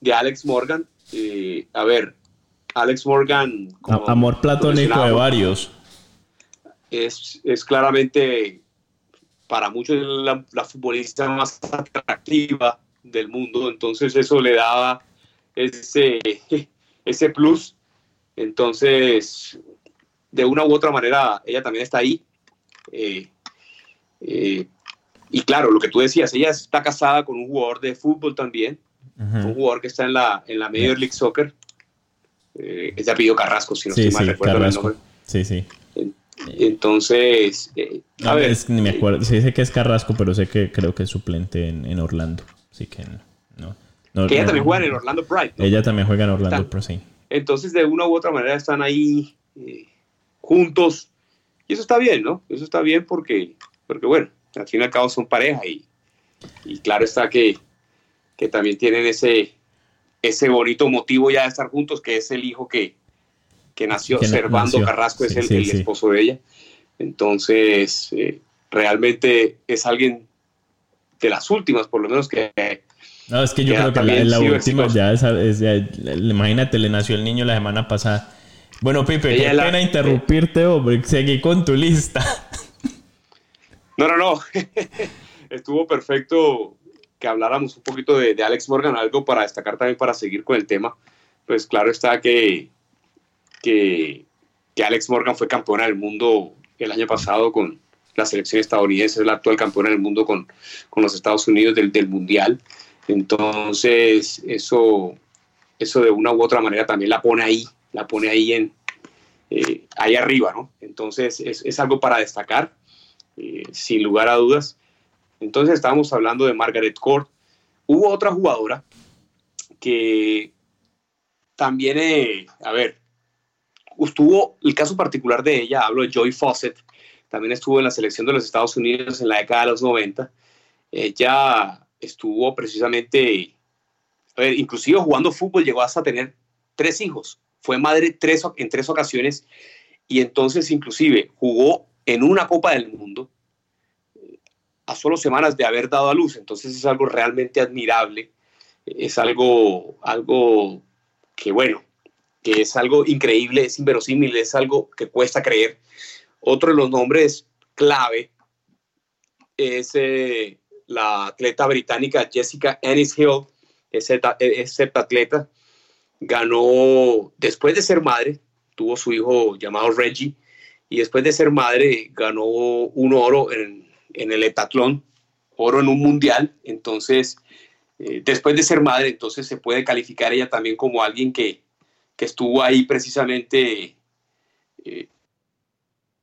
de Alex Morgan. Eh, a ver, Alex Morgan como Amor platónico de varios. es, es claramente para muchos la, la futbolista más atractiva del mundo, entonces eso le daba ese, ese plus Entonces, de una u otra manera, ella también está ahí. Eh, eh, y claro, lo que tú decías, ella está casada con un jugador de fútbol también, un jugador que está en la, en la Major League Soccer. Eh, es de apellido Carrasco, si no Sí, estoy mal sí, recuerdo el Carrasco. nombre. Sí, sí. Entonces, eh, a A ver, es ni me acuerdo. Sí, sé que es Carrasco, pero sé que creo que es suplente en, en Orlando. Así que no. no que ella no- también juega en el Orlando Pride. ¿no? Ella también juega en Orlando, pero sí. Entonces, de una u otra manera están ahí eh, juntos. Y eso está bien, ¿no? Eso está bien porque, porque bueno, al fin y al cabo son pareja y, y claro está que, que también tienen ese, ese bonito motivo ya de estar juntos, que es el hijo que, que nació, Que Servando nació. Carrasco es el, sí, el sí. esposo de ella. Entonces, eh, realmente es alguien de las últimas, por lo menos que No, es que yo creo que la, la última ya, es, es- ya- imagínate, le nació el niño la semana pasada. Bueno, Pipe, Ella qué la- pena interrumpirte, hombre. Seguí con tu lista. No, no, no. Estuvo perfecto que habláramos un poquito de, de Alex Morgan, algo para destacar también para seguir con el tema. Pues claro está que, que, que Alex Morgan fue campeona del mundo el año pasado con la selección estadounidense, es la actual campeona del mundo con, con los Estados Unidos del, del Mundial. Entonces, eso, eso de una u otra manera también la pone ahí, la pone ahí en, eh, ahí arriba, ¿no? Entonces, es, es algo para destacar eh, sin lugar a dudas. Entonces estábamos hablando de Margaret Court. Hubo otra jugadora que también, eh, a ver, estuvo el caso particular de ella, hablo de Joy Fawcett, también estuvo en la selección de los Estados Unidos en la década de los 90. Ella estuvo precisamente, inclusive jugando fútbol llegó hasta tener tres hijos. Fue madre tres, en tres ocasiones y entonces inclusive jugó en una Copa del Mundo eh, a solo semanas de haber dado a luz. Entonces es algo realmente admirable, es algo, algo que bueno, que es algo increíble, es inverosímil, es algo que cuesta creer. Otro de los nombres clave es eh, la atleta británica Jessica Ennis Hill, es es heptatleta, ganó después de ser madre, tuvo su hijo llamado Reggie, y después de ser madre ganó un oro en, el heptatlón, oro en un mundial, entonces eh, después de ser madre, entonces se puede calificar ella también como alguien que, que estuvo ahí precisamente eh,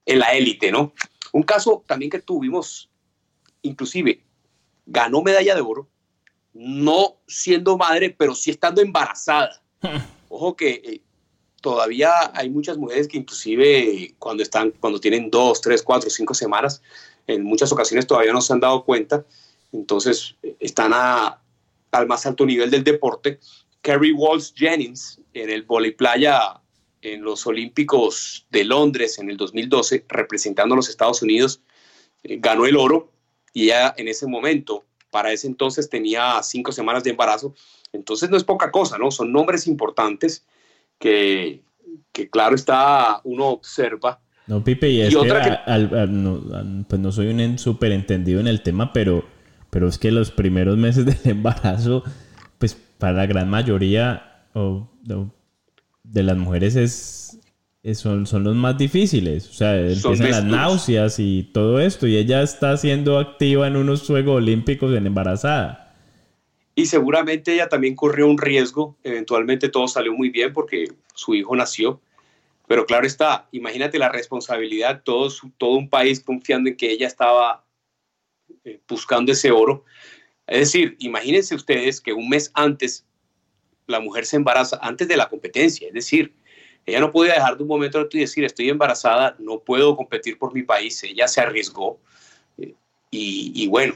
en la élite, ¿no? Un caso también que tuvimos, inclusive, ganó medalla de oro, no siendo madre, pero sí estando embarazada. Ojo que eh, todavía hay muchas mujeres que inclusive cuando están, cuando tienen dos, tres, cuatro, cinco semanas, en muchas ocasiones todavía no se han dado cuenta, entonces eh, están a- al más alto nivel del deporte. Kerry Walsh Jennings en el volei playa en los Olímpicos de Londres en el 2012, representando a los Estados Unidos, eh, ganó el oro y ella en ese momento, para ese entonces tenía cinco semanas de embarazo, entonces no es poca cosa, ¿no? Son nombres importantes que, que claro está, uno observa. No, Pipe, y es Y que, otra que- a- al- al- no, pues no soy un súper entendido en el tema, pero, pero es que los primeros meses del embarazo, pues para la gran mayoría o- o de las mujeres es, es- son, son los más difíciles. O sea, empiezan las náuseas y todo esto, y ella está siendo activa en unos Juegos Olímpicos en embarazada. Y seguramente ella también corrió un riesgo, eventualmente todo salió muy bien porque su hijo nació, pero claro está, imagínate la responsabilidad, todo, su- todo un país confiando en que ella estaba eh, buscando ese oro. Es decir, imagínense ustedes que un mes antes la mujer se embaraza, antes de la competencia, es decir, ella no podía dejar de un momento a otro y decir, estoy embarazada, no puedo competir por mi país, ella se arriesgó eh, y, bueno,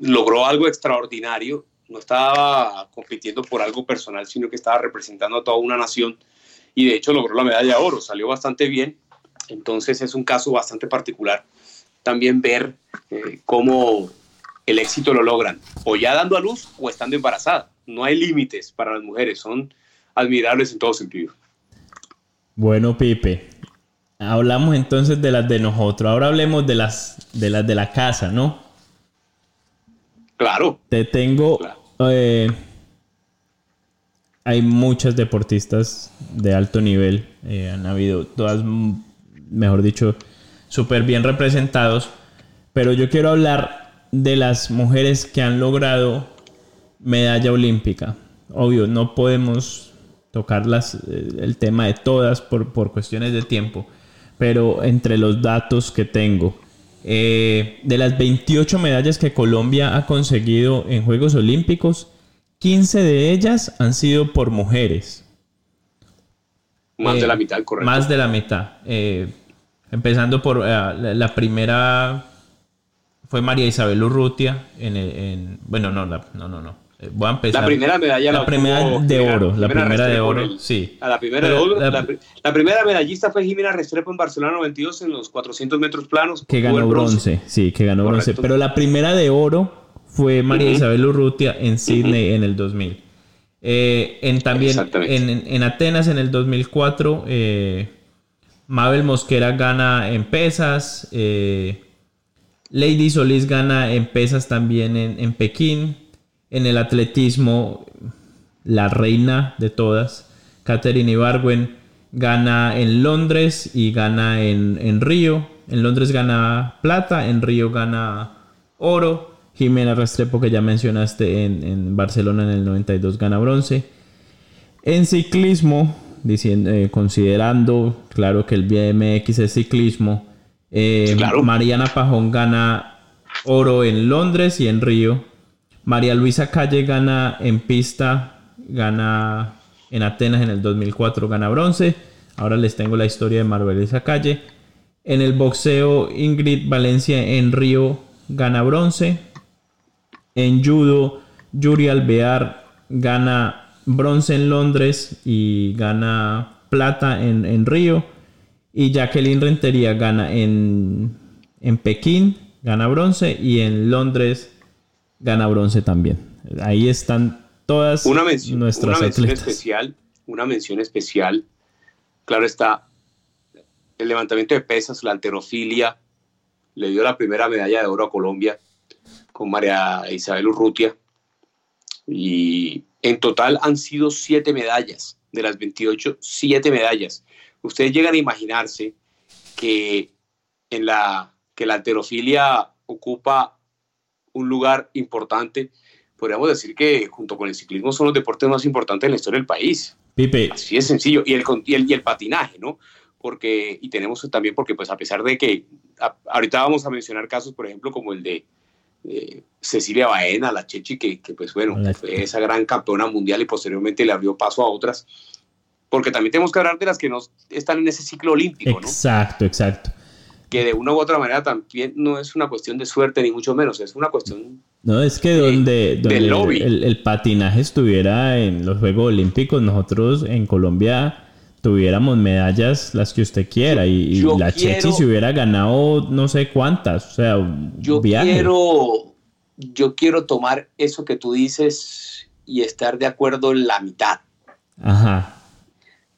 logró algo extraordinario. No estaba compitiendo por algo personal, sino que estaba representando a toda una nación y de hecho logró la medalla de oro, salió bastante bien. Entonces es un caso bastante particular también ver eh, cómo el éxito lo logran, o ya dando a luz o estando embarazada. No hay límites para las mujeres, son admirables en todo sentido. Bueno, Pipe, hablamos entonces de las de nosotros. Ahora hablemos de las de las de la casa, ¿no? Claro, Te tengo Claro. eh, hay muchas deportistas de alto nivel. eh, han habido todas, mejor dicho, súper bien representados. Pero yo quiero hablar de las mujeres que han logrado medalla olímpica. Obvio, no podemos tocar las, eh, el tema de todas por, por cuestiones de tiempo. Pero entre los datos que tengo, eh, de las 28 medallas que Colombia ha conseguido en Juegos Olímpicos, 15 de ellas han sido por mujeres. Más Eh, de la mitad, correcto. Más de la mitad. Eh, empezando por eh, la, la primera fue María Isabel Urrutia. En, el- en- bueno, no, la- no, no, no. Eh, voy a empezar. La primera medalla La primera de oro. La primera de oro, el- sí. a la primera Pero de oro. la- primera medallista fue Jimena Restrepo en Barcelona 92 en los 400 metros planos. Que ganó bronce. Sí, que ganó bronce. Pero la primera de oro fue María. Isabel Urrutia en Sydney en el 2000. Eh, en también en- en Atenas en el 2004, eh, Mabel Mosquera gana en pesas. eh, Lady Solís gana en pesas también en, en Pekín. En el atletismo, la reina de todas, Catherine Ibargüen, gana en Londres y gana en, en Río. En Londres gana plata, en Río gana oro. Jimena Restrepo, que ya mencionaste, en, en Barcelona en el 92 gana bronce. En ciclismo, diciendo, eh, considerando, claro que el BMX es ciclismo, eh, Claro. Mariana Pajón gana oro en Londres y en Río. María Luisa Calle gana en pista, gana en Atenas en el 2004, gana bronce. Ahora les tengo la historia de María Luisa Calle. En el boxeo, Ingrid Valencia en Río gana bronce. En judo, Yuri Alvear gana bronce en Londres y gana plata en, en Río. Y Jacqueline Rentería gana en, en Pekín, gana bronce. Y en Londres gana bronce también. Ahí están todas Una mención, nuestras una mención atletas. especial, una mención especial. Claro está, el levantamiento de pesas, la alterofilia, le dio la primera medalla de oro a Colombia con María Isabel Urrutia. Y en total han sido siete medallas, de las 28, siete medallas. Ustedes llegan a imaginarse que en la que la alterofilia ocupa un lugar importante. Podríamos decir que junto con el ciclismo son los deportes más importantes en la historia del país. Pipe, Así es sencillo. Y el, y el, y el patinaje, ¿no? Porque, y tenemos también, porque pues a pesar de que a- ahorita vamos a mencionar casos, por ejemplo, como el de eh, Cecilia Baena, la Chechi, que, que, pues bueno, fue esa gran campeona mundial y posteriormente le abrió paso a otras. Porque también tenemos que hablar de las que no están en ese ciclo olímpico, ¿no? exacto, exacto. Que de una u otra manera también no es una cuestión de suerte, ni mucho menos, es una cuestión No, es que donde, donde del lobby. el, el patinaje estuviera en los Juegos Olímpicos, nosotros en Colombia tuviéramos medallas las que usted quiera y, y Yo la quiero- Chechi se hubiera ganado no sé cuántas, o sea, un yo viaje. quiero yo quiero tomar eso que tú dices y estar de acuerdo en la mitad Ajá,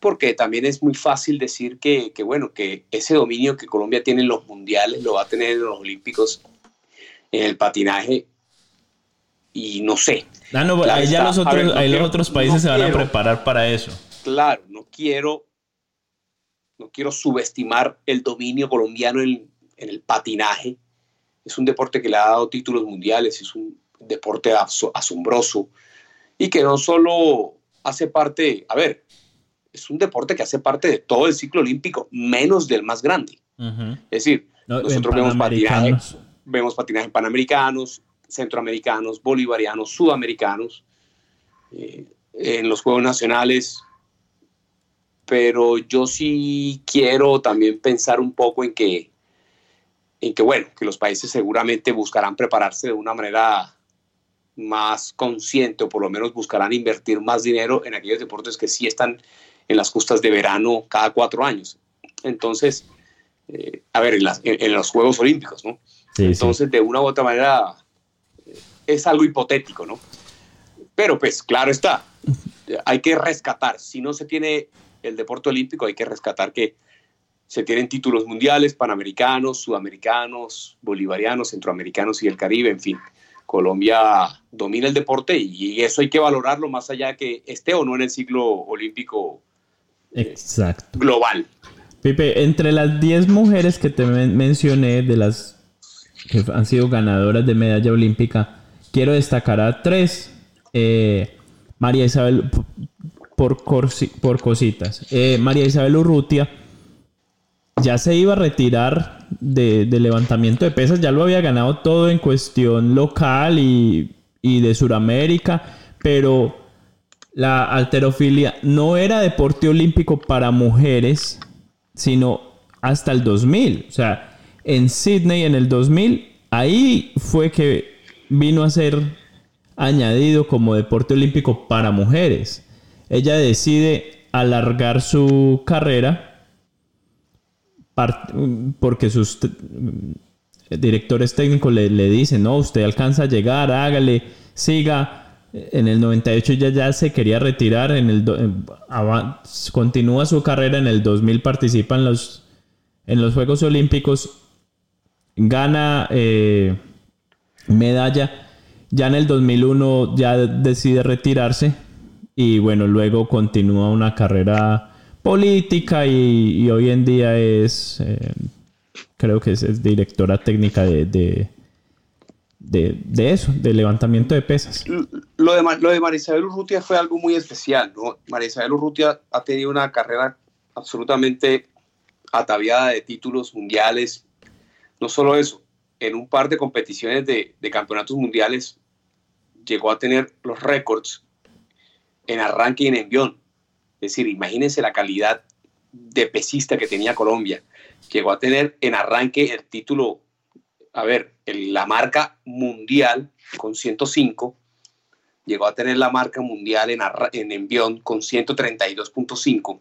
porque también es muy fácil decir que, que, bueno que ese dominio que Colombia tiene en los mundiales lo va a tener en los olímpicos en el patinaje y no sé Ah, no, Claro ahí ya los A otros, ver, no ahí quiero- los otros países no se van a quiero. preparar para eso. claro no quiero no quiero subestimar el dominio colombiano en, en el patinaje es un deporte que le ha dado títulos mundiales es un deporte aso- asombroso y que no solo hace parte, a ver, es un deporte que hace parte de todo el ciclo olímpico, menos del más grande. Es decir, No, nosotros vemos patinaje, vemos patinaje panamericanos, centroamericanos, bolivarianos, sudamericanos, eh, en los Juegos Nacionales, pero yo sí quiero también pensar un poco en que, en que bueno, que los países seguramente buscarán prepararse de una manera más consciente o por lo menos buscarán invertir más dinero en aquellos deportes que sí están en las justas de verano cada cuatro años. Entonces, eh, a ver, en, las- en- en los Juegos Olímpicos, ¿no? Sí, sí. Entonces, de una u otra manera, eh, es algo hipotético, ¿no? Pero pues, claro está, hay que rescatar, si no se tiene el deporte olímpico, hay que rescatar que se tienen títulos mundiales, panamericanos, sudamericanos, bolivarianos, centroamericanos y el Caribe, en fin. Colombia domina el deporte y eso hay que valorarlo más allá de que esté o no en el ciclo olímpico Exacto. global. Pipe, entre las 10 mujeres que te men- mencioné, de las que han sido ganadoras de medalla olímpica, quiero destacar a tres. Eh, María Isabel, por, por cositas. Eh, María Isabel Urrutia ya se iba a retirar de, de levantamiento de pesas, ya lo había ganado todo en cuestión local y, y de Sudamérica, pero la alterofilia no era deporte olímpico para mujeres, sino hasta el 2000. O sea, en Sydney en el 2000, ahí fue que vino a ser añadido como deporte olímpico para mujeres. Ella decide alargar su carrera porque sus directores técnicos le, le dicen, no, usted alcanza a llegar, hágale, siga. En el 98 ya, ya se quería retirar, en el ava- continúa su carrera, en el 2000 participa en los, en los Juegos Olímpicos, gana eh, medalla, ya en el 2001 ya decide retirarse y bueno, luego continúa una carrera política y, hoy en día es, eh, creo que es, directora técnica de, de, de eso, de levantamiento de pesas. Lo de, lo de María Isabel Urrutia fue algo muy especial, ¿no? María Isabel Urrutia ha tenido una carrera absolutamente ataviada de títulos mundiales. No solo eso, en un par de competiciones de, de campeonatos mundiales llegó a tener los récords en arranque y en envión. Es decir, imagínense la calidad de pesista que tenía Colombia. Llegó a tener en arranque el título, a ver, la marca mundial con 105 llegó a tener la marca mundial en, en envión con 132.5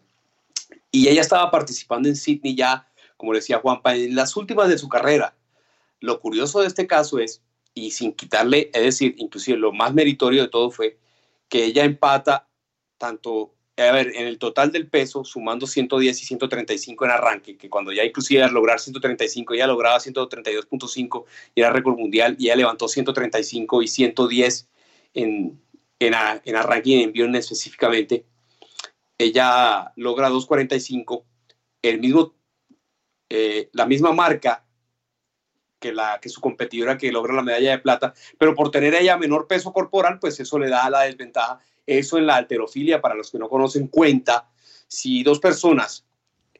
y ella estaba participando en Sydney ya, como decía Juanpa, en las últimas de su carrera. Lo curioso de este caso es, y sin quitarle, es decir, inclusive lo más meritorio de todo fue que ella empata tanto, a ver, en el total del peso, sumando 110 y 135 en arranque, que cuando ya inclusive al lograr 135, ella lograba 132.5 y era récord mundial, y ella levantó 135 y 110 en, en arranque y en envión específicamente, ella logra 2.45, el mismo, eh, la misma marca que, la, que su competidora que logra la medalla de plata, pero por tener ella menor peso corporal, pues eso le da la desventaja. Eso en la alterofilia, para los que no conocen, cuenta si dos personas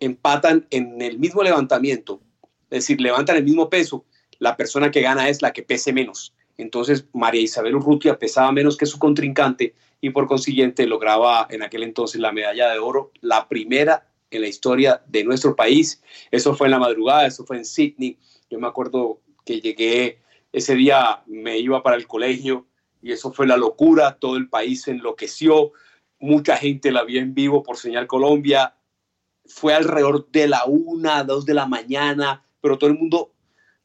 empatan en el mismo levantamiento, es decir, levantan el mismo peso, la persona que gana es la que pese menos. Entonces, María Isabel Urrutia pesaba menos que su contrincante y por consiguiente lograba en aquel entonces la medalla de oro, la primera en la historia de nuestro país. Eso fue en la madrugada, eso fue en Sydney. Yo me acuerdo que llegué ese día, me iba para el colegio y eso fue la locura, todo el país se enloqueció, mucha gente la vio en vivo por Señal Colombia, fue alrededor de la una, dos de la mañana, pero todo el mundo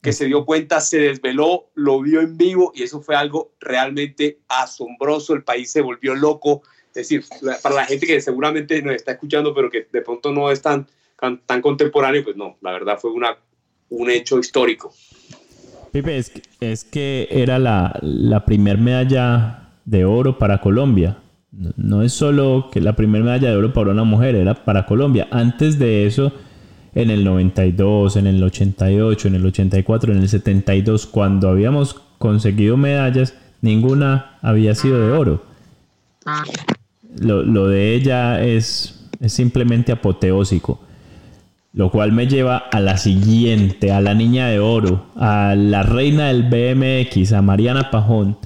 que se dio cuenta se desveló, lo vio en vivo y eso fue algo realmente asombroso, el país se volvió loco, es decir, para la gente que seguramente nos está escuchando, pero que de pronto no es tan, tan, tan contemporáneo, pues no, la verdad fue una, un hecho histórico. Pipe, es que, es que era la, la primer medalla de oro para Colombia. No, no es solo que la primera medalla de oro para una mujer, era para Colombia. Antes de eso, en el 92, en el 88, en el 84, en el 72, cuando habíamos conseguido medallas, ninguna había sido de oro. Lo, lo de ella es, es simplemente apoteósico. Lo cual me lleva a la siguiente, a la niña de oro, a la reina del BMX, a Mariana Pajón,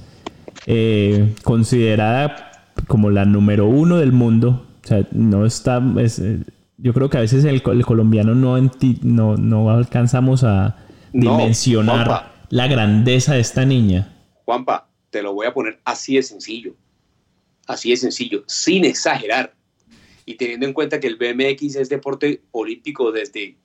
eh, considerada como la número uno del mundo. O sea, no está. es, eh, yo creo que a veces el, co- el colombiano no, enti- no, no alcanzamos a dimensionar la grandeza de esta niña. Juanpa, te lo voy a poner así de sencillo. Así de sencillo, sin exagerar. Y teniendo en cuenta que el BMX es deporte olímpico desde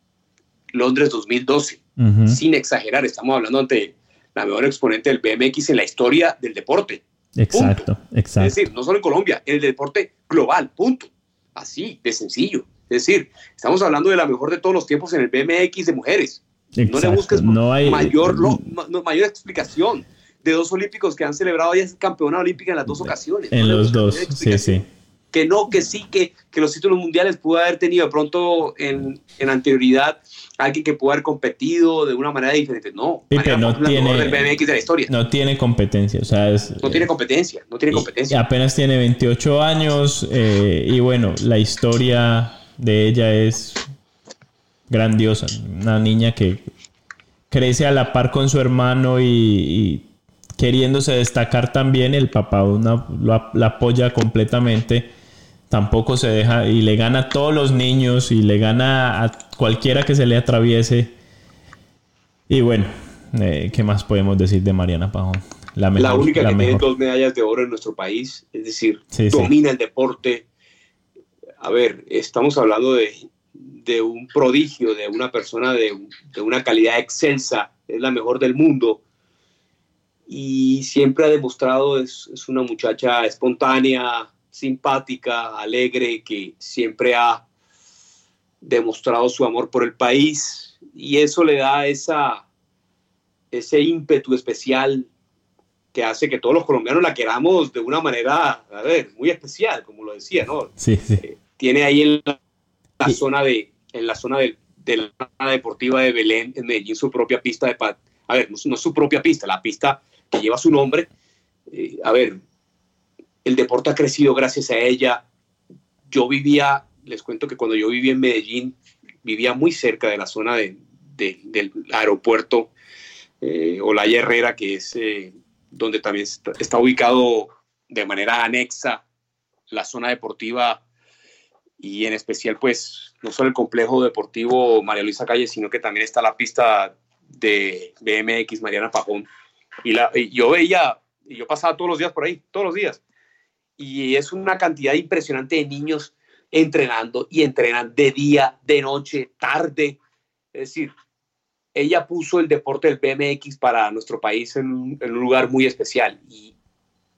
Londres 2012. Ujú. Sin exagerar, estamos hablando ante la mejor exponente del BMX en la historia del deporte. Exacto, exacto. Es decir, no solo en Colombia, en el deporte global, punto. Así, de sencillo. Es decir, estamos hablando de la mejor de todos los tiempos en el BMX de mujeres. No le Exacto. busques No hay- mayor, lo- ma- no, mayor explicación. de dos olímpicos que han celebrado ya es campeona olímpica en las dos ocasiones. En los dos, sí, sí. Que no, que sí, que, que los títulos mundiales pudo haber tenido de pronto en, en anterioridad alguien que pudo haber competido de una manera diferente. No, no tiene, del BMX de la historia. No tiene competencia, o sea, es, No tiene competencia, no tiene competencia. apenas tiene 28 años eh, y bueno, la historia de ella es grandiosa. Una niña que crece a la par con su hermano y, y queriéndose destacar también, el papá una- la apoya completamente. Tampoco se deja y le gana a todos los niños y le gana a cualquiera que se le atraviese. Y bueno, eh, ¿qué más podemos decir de Mariana Pajón? La mejor. la única la que tiene dos medallas de oro en nuestro país, es decir, Sí, sí. domina el deporte. A ver, estamos hablando de, de un prodigio, de una persona de, de una calidad excelsa, es la mejor del mundo. Y siempre ha demostrado, es, es una muchacha espontánea, simpática, alegre, que siempre ha demostrado su amor por el país y eso le da esa, ese ímpetu especial que hace que todos los colombianos la queramos de una manera, a ver, muy especial, como lo decía, ¿no? Sí, sí. Tiene ahí en la, zona de, en la zona del- de, la deportiva de Belén, en Medellín, su propia pista de. A ver, no, no su propia pista, la pista que lleva su nombre. Eh, a ver, el deporte ha crecido gracias a ella. Yo vivía, les cuento que cuando yo vivía en Medellín, vivía muy cerca de la zona de- de- del aeropuerto eh, Olaya Herrera, que es eh, donde también está, ubicado de manera anexa la zona deportiva y en especial pues no solo el complejo deportivo María Luisa Calle, sino que también está la pista de BMX Mariana Pajón. Y yo veía, y yo pasaba todos los días por ahí, todos los días. Y es una cantidad impresionante de niños entrenando y entrenan de día, de noche, tarde. Es decir, ella puso el deporte del BMX para nuestro país en un, en un lugar muy especial. Y,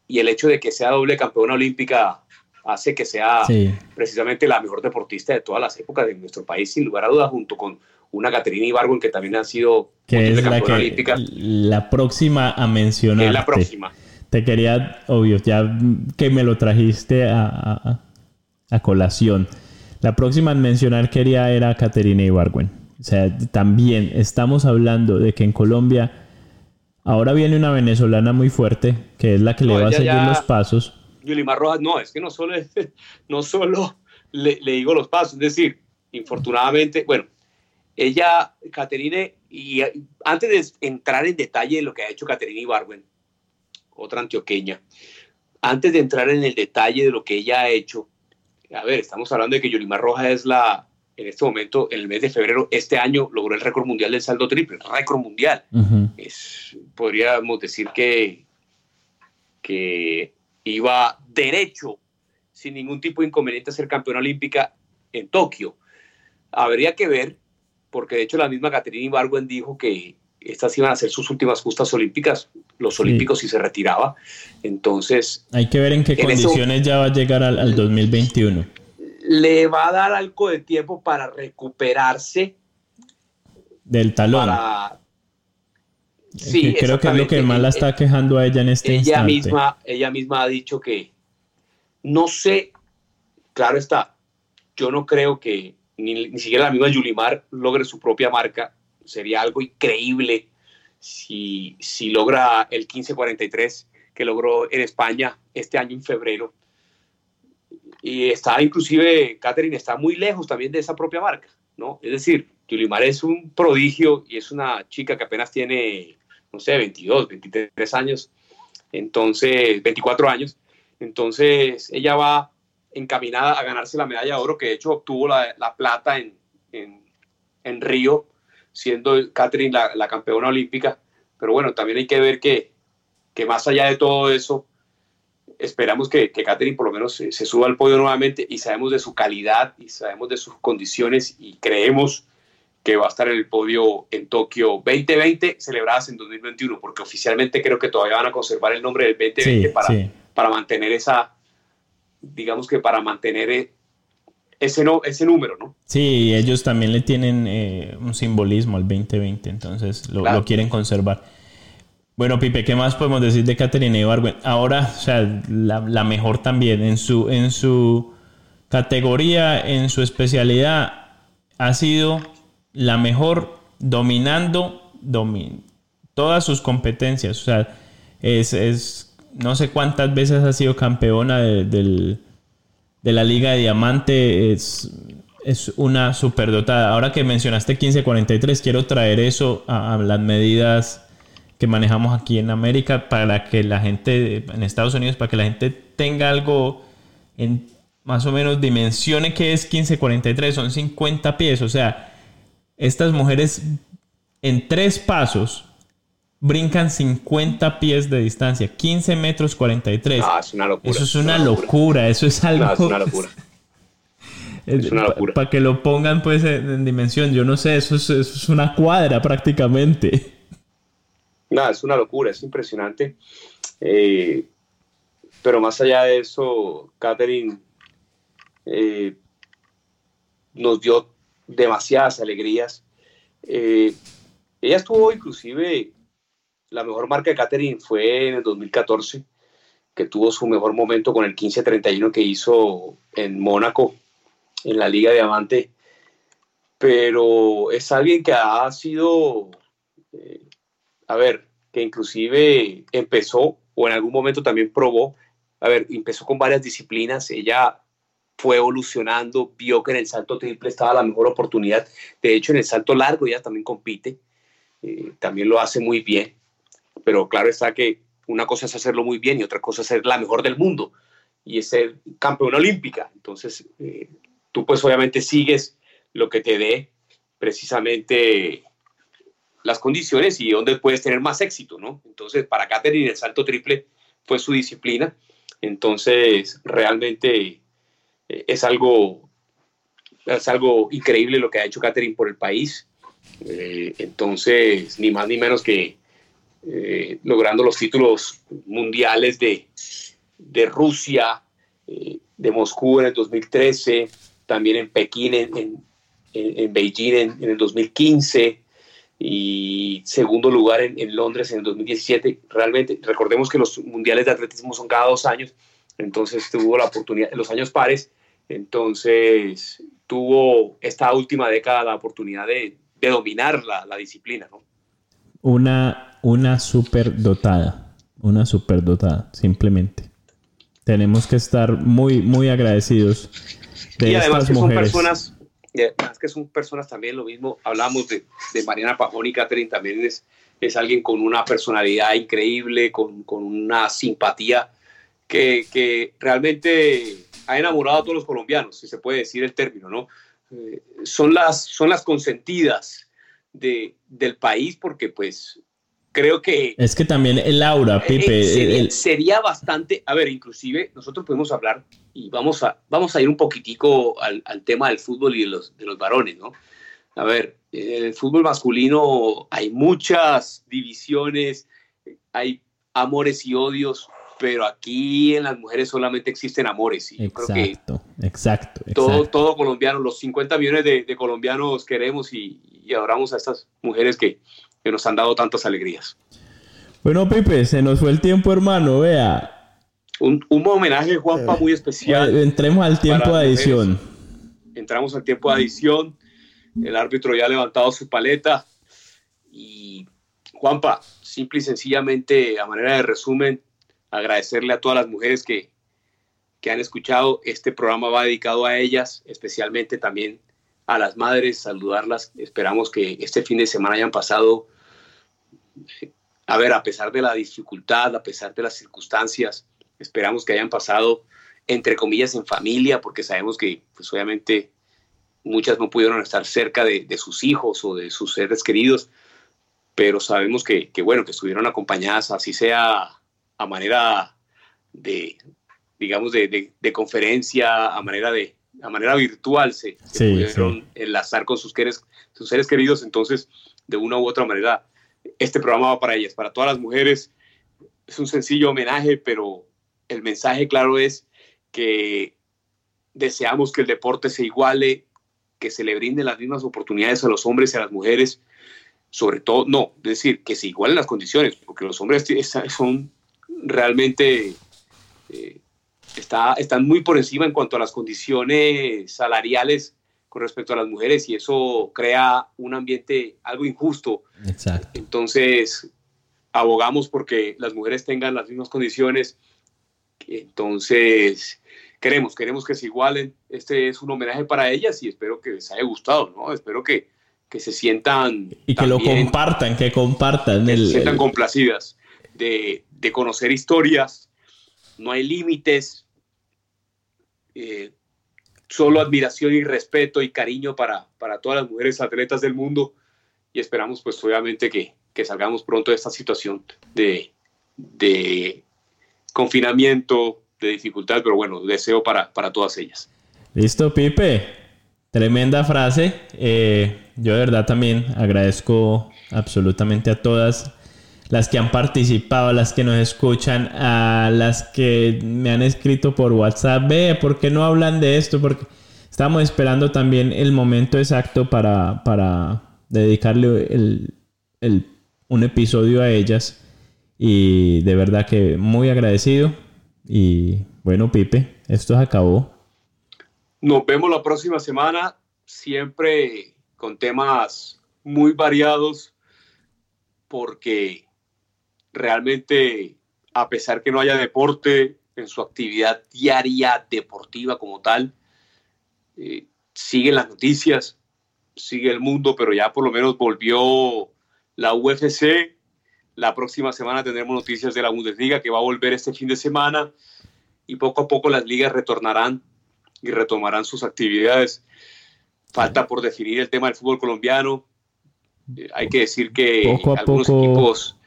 y el hecho de que sea doble campeona olímpica hace que sea Sí. precisamente la mejor deportista de todas las épocas de nuestro país, sin lugar a dudas, junto con una Caterina Ibargüen, que también ha sido Que es la, campeona que, olímpica, la próxima a mencionar. es la próxima. Te quería, obvio, ya que me lo trajiste a, a- a colación. La próxima en mencionar quería era Caterina Ibargüen. O sea, también estamos hablando de que en Colombia ahora viene una venezolana muy fuerte, que es la que le va a seguir ya- los pasos. Yulimar Rojas, no, es que no solo, no solo le, le digo los pasos, es decir, infortunadamente, bueno, ella, Caterine, y antes de entrar en detalle de lo que ha hecho Caterina Ibargüen, otra antioqueña, antes de entrar en el detalle de lo que ella ha hecho, a ver, estamos hablando de que Yulimar Rojas es la, en este momento, en el mes de febrero, este año, logró el récord mundial del saldo triple, récord mundial. Es, podríamos decir que, que iba derecho, sin ningún tipo de inconveniente, a ser campeona olímpica en Tokio. Habría que ver, porque de hecho la misma Caterina Ibargüen dijo que estas iban a ser sus últimas justas olímpicas, los Sí. olímpicos si se retiraba. Entonces, Hay que ver en qué En eso- condiciones ya va a llegar al, al 2021. le va a dar algo de tiempo para recuperarse, Del talón. para... Que creo que es lo que más la está quejando a ella en este ella instante. misma, ella misma ha dicho que no sé, claro está, yo no creo que ni, ni siquiera la misma Yulimar logre su propia marca. Sería algo increíble si, si logra el 1543 que logró en España este año en febrero. Y está inclusive, Catherine está muy lejos también de esa propia marca, ¿no? Es decir, Yulimar es un prodigio y es una chica que apenas tiene, no sé, 22, 23 años, entonces, 24 años. Entonces, ella va encaminada a ganarse la medalla de oro, que de hecho obtuvo la, la plata en, en, en Río, siendo Catherine la, la campeona olímpica. Pero bueno, también hay que ver que, que más allá de todo eso, esperamos que, que Catherine por lo menos se, se suba al podio nuevamente y sabemos de su calidad y sabemos de sus condiciones y creemos que va a estar en el podio en Tokio 2020, celebradas en 2021, porque oficialmente creo que todavía van a conservar el nombre del 2020 Sí, para, sí. para mantener esa, digamos que para mantener eh, ese, no, ese número, ¿no? Sí, ellos también le tienen eh, un simbolismo al 2020, entonces lo, Claro. lo quieren conservar. Bueno, Pipe, ¿qué más podemos decir de Catherine Ibargüen? Ahora, o sea, la, la, mejor también en su, en su categoría, en su especialidad, ha sido la mejor dominando domin todas sus competencias. O sea, es, es, no sé cuántas veces ha sido campeona de, del, de la Liga de Diamante. Es, es una superdotada. Ahora que mencionaste 1543, quiero traer eso a, las medidas que manejamos aquí en América para que la gente, en Estados Unidos, para que la gente tenga algo en más o menos dimensione que es 1543, son 50 pies. O sea, estas mujeres en tres pasos brincan 50 pies de distancia, 15 metros 43. Ah, es una locura. Eso es una, una locura. locura. eso es algo... No, es una locura. Es una locura. Para que lo pongan pues en, en, dimensión, yo no sé, eso es, eso es una cuadra prácticamente. Nada, es una locura, es impresionante. Eh, pero más allá de eso, Catherine eh, nos dio demasiadas alegrías. Eh, ella estuvo inclusive, la mejor marca de Catherine fue en el 2014, que tuvo su mejor momento con el 15-31 que hizo en Mónaco, en la Liga Diamante. Pero es alguien que ha sido, eh, a ver, que inclusive empezó o en algún momento también probó, a ver, empezó con varias disciplinas, ella fue evolucionando, vio que en el salto triple estaba la mejor oportunidad. De hecho, en el salto largo ella también compite, eh, también lo hace muy bien. Pero claro está que una cosa es hacerlo muy bien y otra cosa es ser la mejor del mundo y es ser campeona olímpica. Entonces, eh, tú pues obviamente sigues lo que te dé precisamente las condiciones y dónde puedes tener más éxito, ¿no? Entonces, para Katherine el salto triple fue su disciplina. Entonces, realmente es algo, es algo increíble lo que ha hecho Catherine por el país. Eh, entonces, ni más ni menos que eh, logrando los títulos mundiales de, de Rusia, eh, de Moscú en el 2013, también en Pekín, en, en, Beijing en, el 2015 y segundo lugar en, en, Londres en el 2017. Realmente, recordemos que los mundiales de atletismo son cada dos años, entonces tuvo la oportunidad, en los años pares, entonces, tuvo esta última década la oportunidad de, de dominar la, la, disciplina, ¿no? Una, una superdotada, una superdotada, simplemente. Tenemos que estar muy, muy agradecidos de y además estas que mujeres. son personas, y además que son personas también lo mismo, hablamos de, de Mariana Pajón y Catherine, también es, es alguien con una personalidad increíble, con, con una simpatía que, que realmente ha enamorado a todos los colombianos, si se puede decir el término, ¿no? Eh, son, las, son las consentidas de, del país porque pues creo que... Es que también el aura, Pipe... Eh, sería, el... sería, bastante, a ver, inclusive nosotros podemos hablar y vamos a, vamos a ir un poquitico al, al tema del fútbol y de los, de los varones, ¿no? A ver, en el fútbol masculino hay muchas divisiones, hay amores y odios, pero aquí en las mujeres solamente existen amores. Y exacto, yo creo que exacto, exacto. Todo, todo colombiano, los 50 millones de, de colombianos queremos y, y, adoramos a estas mujeres que, que, nos han dado tantas alegrías. Bueno, Pipe, se nos fue el tiempo, hermano, vea. Un, un homenaje, Juanpa, muy especial. Eh, entremos al tiempo de adición. Entramos al tiempo de adición. El árbitro ya ha levantado su paleta. Y, Juanpa, simple y sencillamente, a manera de resumen, agradecerle a todas las mujeres que, que han escuchado. Este programa va dedicado a ellas, especialmente también a las madres, saludarlas. Esperamos que este fin de semana hayan pasado, a ver, a pesar de la dificultad, a pesar de las circunstancias, esperamos que hayan pasado, entre comillas, en familia, porque sabemos que, pues obviamente, muchas no pudieron estar cerca de, sus hijos o de sus seres queridos, pero sabemos que bueno, que estuvieron acompañadas, así sea a manera de, digamos, de, de, de, conferencia, a manera de a manera virtual se, pudieron sí. enlazar con sus, queres, sus seres queridos, entonces de una u otra manera este programa va para ellas, para todas las mujeres. Es un sencillo homenaje, pero el mensaje claro es que deseamos que el deporte se iguale, que se le brinden las mismas oportunidades a los hombres y a las mujeres, sobre todo, no, es decir, que se igualen las condiciones, porque los hombres son realmente, eh, está, están muy por encima en cuanto a las condiciones salariales con respecto a las mujeres y eso crea un ambiente algo injusto. Exacto. Entonces, abogamos porque las mujeres tengan las mismas condiciones. Entonces, queremos, queremos que se igualen. Este es un homenaje para ellas y espero que les haya gustado, ¿no? Espero que, que se sientan... Y que lo compartan, que compartan. Que el, se sientan complacidas de, de, conocer historias. No hay límites. Eh, solo admiración y respeto y cariño para, para todas las mujeres atletas del mundo y esperamos pues obviamente que, que salgamos pronto de esta situación de, de, confinamiento, de dificultad, pero bueno, deseo para, para todas ellas. Listo, Pipe. Tremenda frase. Eh, yo de verdad también agradezco absolutamente a todas las que han participado, las que nos escuchan, a las que me han escrito por WhatsApp, ve, ¿por qué no hablan de esto? Porque estamos esperando también el momento exacto para, para dedicarle el, el, un episodio a ellas. Y de verdad que muy agradecido. Y bueno, Pipe, esto se acabó. Nos vemos la próxima semana, siempre con temas muy variados, porque realmente, a pesar que no haya deporte en su actividad diaria deportiva como tal, eh, siguen las noticias, sigue el mundo, pero ya por lo menos volvió la UFC. La próxima semana tendremos noticias de la Bundesliga que va a volver este fin de semana y poco a poco las ligas retornarán y retomarán sus actividades. Falta por definir el tema del fútbol colombiano. Eh, hay que decir que poco a algunos poco... equipos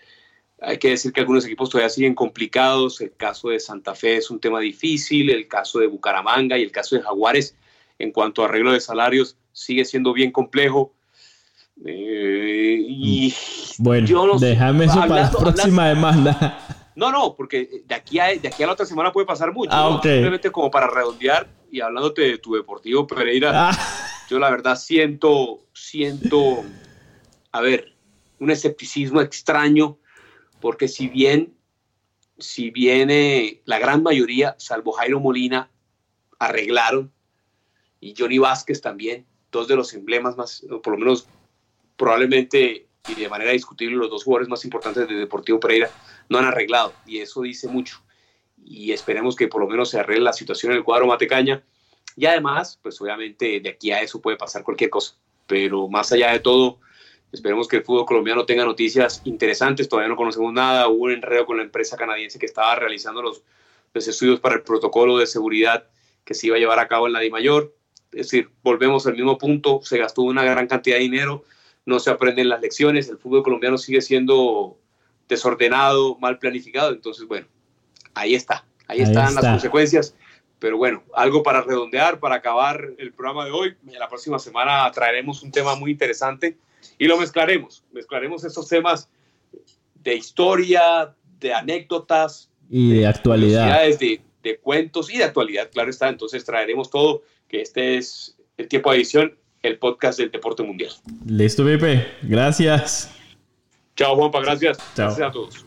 hay que decir que algunos equipos todavía siguen complicados. El caso de Santa Fe es un tema difícil, el caso de Bucaramanga y el caso de Jaguares en cuanto a arreglo de salarios sigue siendo bien complejo. Eh, y bueno, yo no sé, déjame eso para la próxima demanda. No, no, porque de aquí a, de aquí a la otra semana puede pasar mucho. Ah, ¿no? ok. Simplemente como para redondear y hablándote de tu Deportivo Pereira, Ah, yo la verdad siento, siento, a ver, un escepticismo extraño, porque si bien, si bien eh, la gran mayoría, salvo Jairo Molina, arreglaron, y Johnny Vázquez también, dos de los emblemas más, por lo menos probablemente y de manera discutible los dos jugadores más importantes de Deportivo Pereira no han arreglado, y eso dice mucho. Y esperemos que por lo menos se arregle la situación en el cuadro Matecaña. Y además, pues obviamente de aquí a eso puede pasar cualquier cosa. Pero más allá de todo, esperemos que el fútbol colombiano tenga noticias interesantes. Todavía no conocemos nada. Hubo un enredo con la empresa canadiense que estaba realizando los, los estudios para el protocolo de seguridad que se iba a llevar a cabo en la DIMAYOR. Es decir, volvemos al mismo punto. Se gastó una gran cantidad de dinero. No se aprenden las lecciones. El fútbol colombiano sigue siendo desordenado, mal planificado. Entonces, bueno, ahí está. Ahí, Ahí están está. las consecuencias. Pero bueno, algo para redondear, para acabar el programa de hoy. La próxima semana traeremos un tema muy interesante y lo mezclaremos. Mezclaremos estos temas de historia, de anécdotas, y de actualidad. curiosidades, de, de cuentos y de actualidad, claro está. Entonces traeremos todo, que este es el tiempo de edición, el podcast del deporte mundial. Listo, Pipe. Gracias. Chao, Juanpa, gracias. Chao. Gracias a todos.